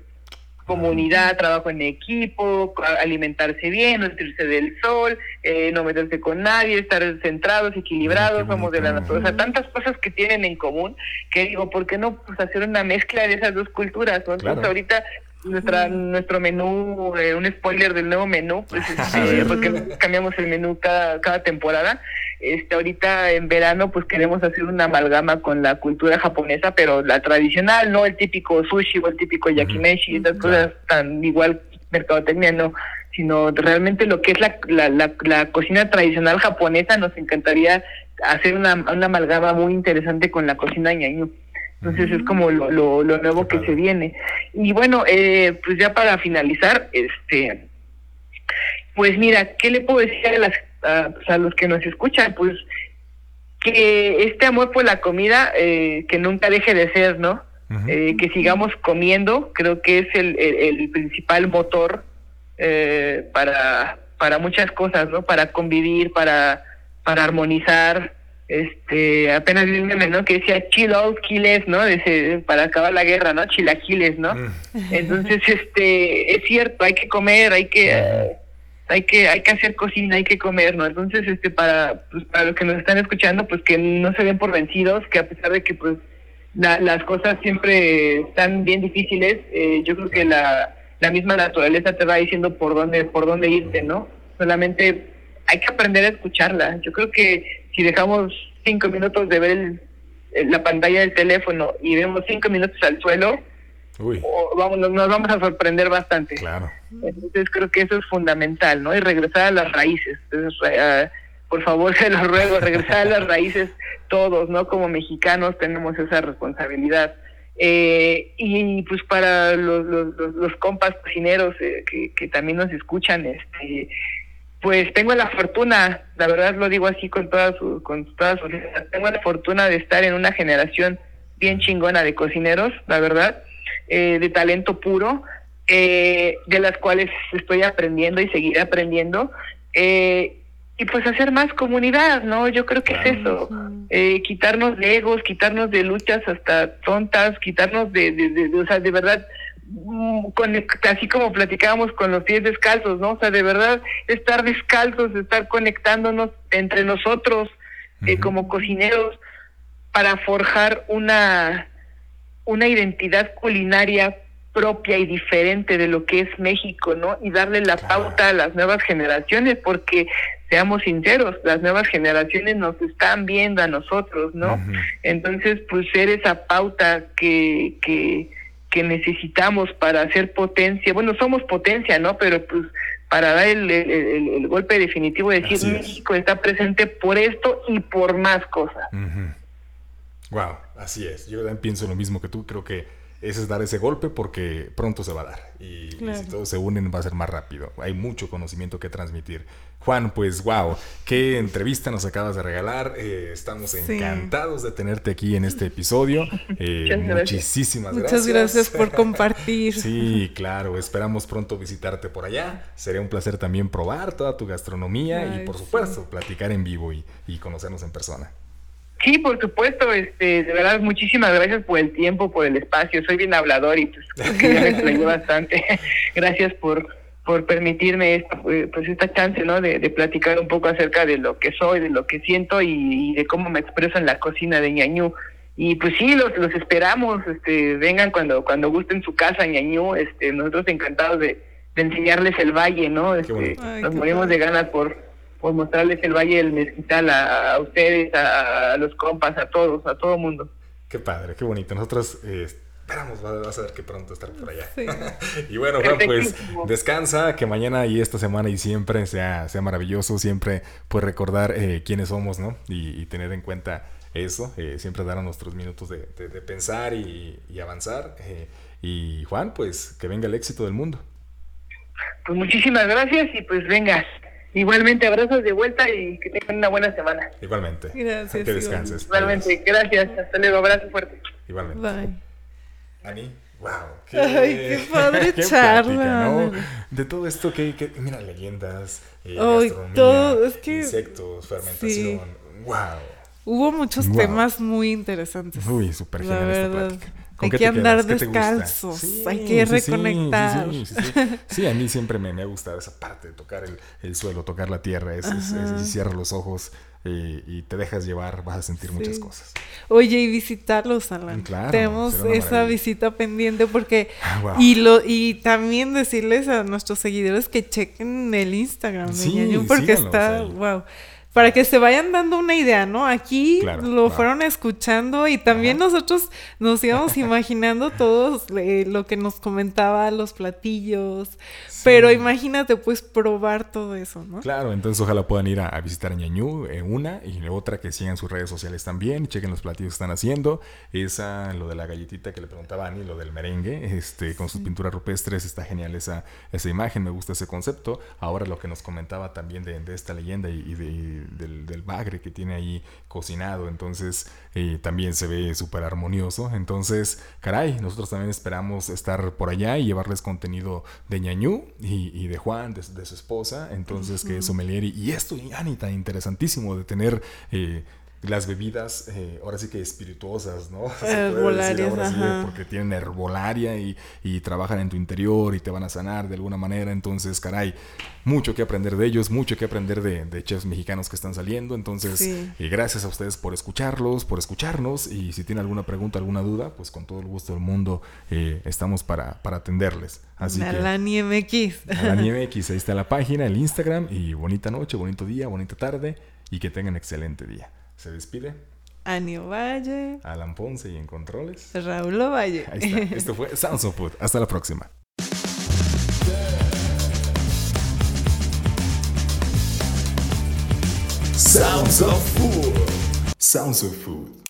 Comunidad, trabajo en equipo, alimentarse bien, nutrirse del sol, eh, no meterse con nadie, estar centrados, equilibrados, somos de la naturaleza, tantas cosas que tienen en común que digo, ¿por qué no pues, hacer una mezcla de esas dos culturas? Entonces ahorita nuestra nuestro menú, eh, un spoiler del nuevo menú, pues este, porque cambiamos el menú cada, cada temporada. Este, ahorita en verano pues queremos hacer una amalgama con la cultura japonesa, pero la tradicional, no el típico sushi o el típico yakimeshi, esas cosas tan igual mercadotecnia, no, sino realmente lo que es la, la, la, cocina tradicional japonesa, nos encantaría hacer una, una amalgama muy interesante con la cocina ñañú. Entonces es como lo, lo, nuevo que se viene. Y bueno, eh, pues ya para finalizar, este, pues mira, ¿qué le puedo decir a, las, a, los que nos escuchan? Pues que este amor por la comida, eh, que nunca deje de ser, ¿no? Eh, que sigamos comiendo, creo que es el, el, principal motor para, para muchas cosas, ¿no? Para convivir, para, para armonizar, este apenas vi un meme no que decía chill out kills no Dice, para acabar la guerra no chilaquiles no mm. entonces este es cierto hay que comer hay que hay que hay que hacer cocina hay que comer no entonces este para pues, para los que nos están escuchando pues que no se den por vencidos que a pesar de que pues las cosas siempre están bien difíciles eh, yo creo que la la misma naturaleza te va diciendo por dónde por dónde irte no solamente hay que aprender a escucharla. Yo creo que si dejamos cinco minutos de ver la pantalla del teléfono y vemos cinco minutos al suelo, vamos, nos vamos a sorprender bastante. Claro. Entonces creo que eso es fundamental, ¿no? Y regresar a las raíces. Entonces, por favor, se los ruego, regresar a las raíces todos, ¿no? Como mexicanos tenemos esa responsabilidad. Eh, y pues para los, los, los, compas cocineros eh, que, que también nos escuchan, este pues tengo la fortuna, la verdad lo digo así con todas su, con todas sus tengo la fortuna de estar en una generación bien chingona de cocineros, la verdad, eh, de talento puro, eh, de las cuales estoy aprendiendo y seguiré aprendiendo. Eh, y pues hacer más comunidad, ¿no? Yo creo que es eso, quitarnos de egos, quitarnos de luchas hasta tontas, quitarnos de, de, de, de o sea, de verdad, Mm, así como platicábamos con los pies descalzos, ¿no? O sea, de verdad, estar descalzos, estar conectándonos entre nosotros eh, como cocineros para forjar una, una identidad culinaria propia y diferente de lo que es México, ¿no? Y darle la pauta a las nuevas generaciones, porque seamos sinceros, las nuevas generaciones nos están viendo a nosotros, ¿no? Entonces, pues ser esa pauta que, que, que necesitamos para hacer potencia, bueno, somos potencia, ¿no? Pero pues para dar el, el, golpe definitivo de decir México está presente por esto y por más cosas. Wow, así es. Yo también pienso lo mismo que tú. Creo que ese es dar ese golpe porque pronto se va a dar. Y, si todos se unen va a ser más rápido. Hay mucho conocimiento que transmitir. Juan, pues wow, qué entrevista nos acabas de regalar. Eh, estamos encantados de tenerte aquí en este episodio. Eh, muchísimas gracias. Muchas gracias por compartir. sí, claro, esperamos pronto visitarte por allá. Sería un placer también probar toda tu gastronomía y por supuesto platicar en vivo y, y conocernos en persona. Sí, por supuesto, este, de verdad, muchísimas gracias por el tiempo, por el espacio. Soy bien hablador y pues que ya me extrañé bastante. gracias por, por permitirme esta, pues esta chance, ¿no? De, platicar un poco acerca de lo que soy, de lo que siento y, de cómo me expreso en la cocina de ñañú. Y pues sí, los, los esperamos, este, vengan cuando, cuando gusten su casa, ñañú, este, nosotros encantados de, enseñarles el valle, ¿no? Este, nos morimos de ganas por por mostrarles el Valle del Mezquital a, ustedes, a, los compas, a todos, a todo mundo. Qué padre, qué bonito. Nosotros eh, esperamos, vas a ver que pronto estar por allá. y bueno, Juan, pues descansa, que mañana y esta semana y siempre sea, sea maravilloso, siempre pues recordar eh, quiénes somos, ¿no? Y, tener en cuenta eso, eh, siempre dar nuestros minutos de, pensar y, y avanzar. y Juan, pues que venga el éxito del mundo. Pues muchísimas gracias y pues venga. Igualmente abrazos de vuelta y que tengan una buena semana. Igualmente. Gracias, Que descanses. Igualmente, gracias. Hasta luego, abrazo fuerte. Igualmente. Bye. Ani, wow. Ay, qué padre charla. ¿no? De todo esto que, que mira, leyendas, eh, Ay, gastronomía, todo, es que- insectos, fermentación. Wow. Hubo muchos Wow. temas muy interesantes. Uy, súper genial esta plática. ¿Con Hay que andar descalzos, hay que reconectar. Sí, a mí siempre me, me ha gustado esa parte de tocar el, el suelo, tocar la tierra. Es, es- es- y cierras los ojos eh, y te dejas llevar, vas a sentir muchas cosas. Oye, y visitarlos, Alan. Claro, Tenemos esa visita pendiente porque... Ah, wow. Y, lo, y también decirles a nuestros seguidores que chequen el Instagram de Sí, Ñañú porque está... Wow. Para que se vayan dando una idea, ¿no? Aquí Claro, lo fueron escuchando y también Ajá. nosotros nos íbamos imaginando todos eh, lo que nos comentaba, los platillos. Pero imagínate, pues, probar todo eso, ¿no? Claro, entonces ojalá puedan ir a, a visitar a Ñañú, eh, una, y la otra que sigan sus redes sociales también, chequen los platillos que están haciendo. Esa, lo de la galletita que le preguntaba a Ani, lo del merengue, este, con sus pinturas rupestres, está genial esa, esa imagen, me gusta ese concepto. Ahora lo que nos comentaba también de, de esta leyenda y, y de- del, del bagre que tiene ahí cocinado, entonces eh, también se ve súper armonioso. Entonces, caray, nosotros también esperamos estar por allá y llevarles contenido de Ñañú y, y de Juan, de, de su esposa, entonces que es sommelier y, y esto, Ani, tan interesantísimo de tener eh, las bebidas, eh, ahora sí que espirituosas, ¿no? Herbolarias, sí, porque tienen herbolaria y, y trabajan en tu interior y te van a sanar de alguna manera, entonces, caray, mucho que aprender de ellos, mucho que aprender de, de chefs mexicanos que están saliendo, entonces, Sí. y gracias a ustedes por escucharlos, por escucharnos y si tienen alguna pregunta, alguna duda, pues con todo el gusto del mundo eh, estamos para, para atenderles. Así que... Alani MX. A la Nieve X, ahí está la página, el Instagram y bonita noche, bonito día, bonita tarde y que tengan excelente día. Se despide Anio Valle. Alan Ponce y en controles. Raúl Valle. Ahí está. Esto fue Sounds of Food. Hasta la próxima. Sounds of Food. Sounds of Food.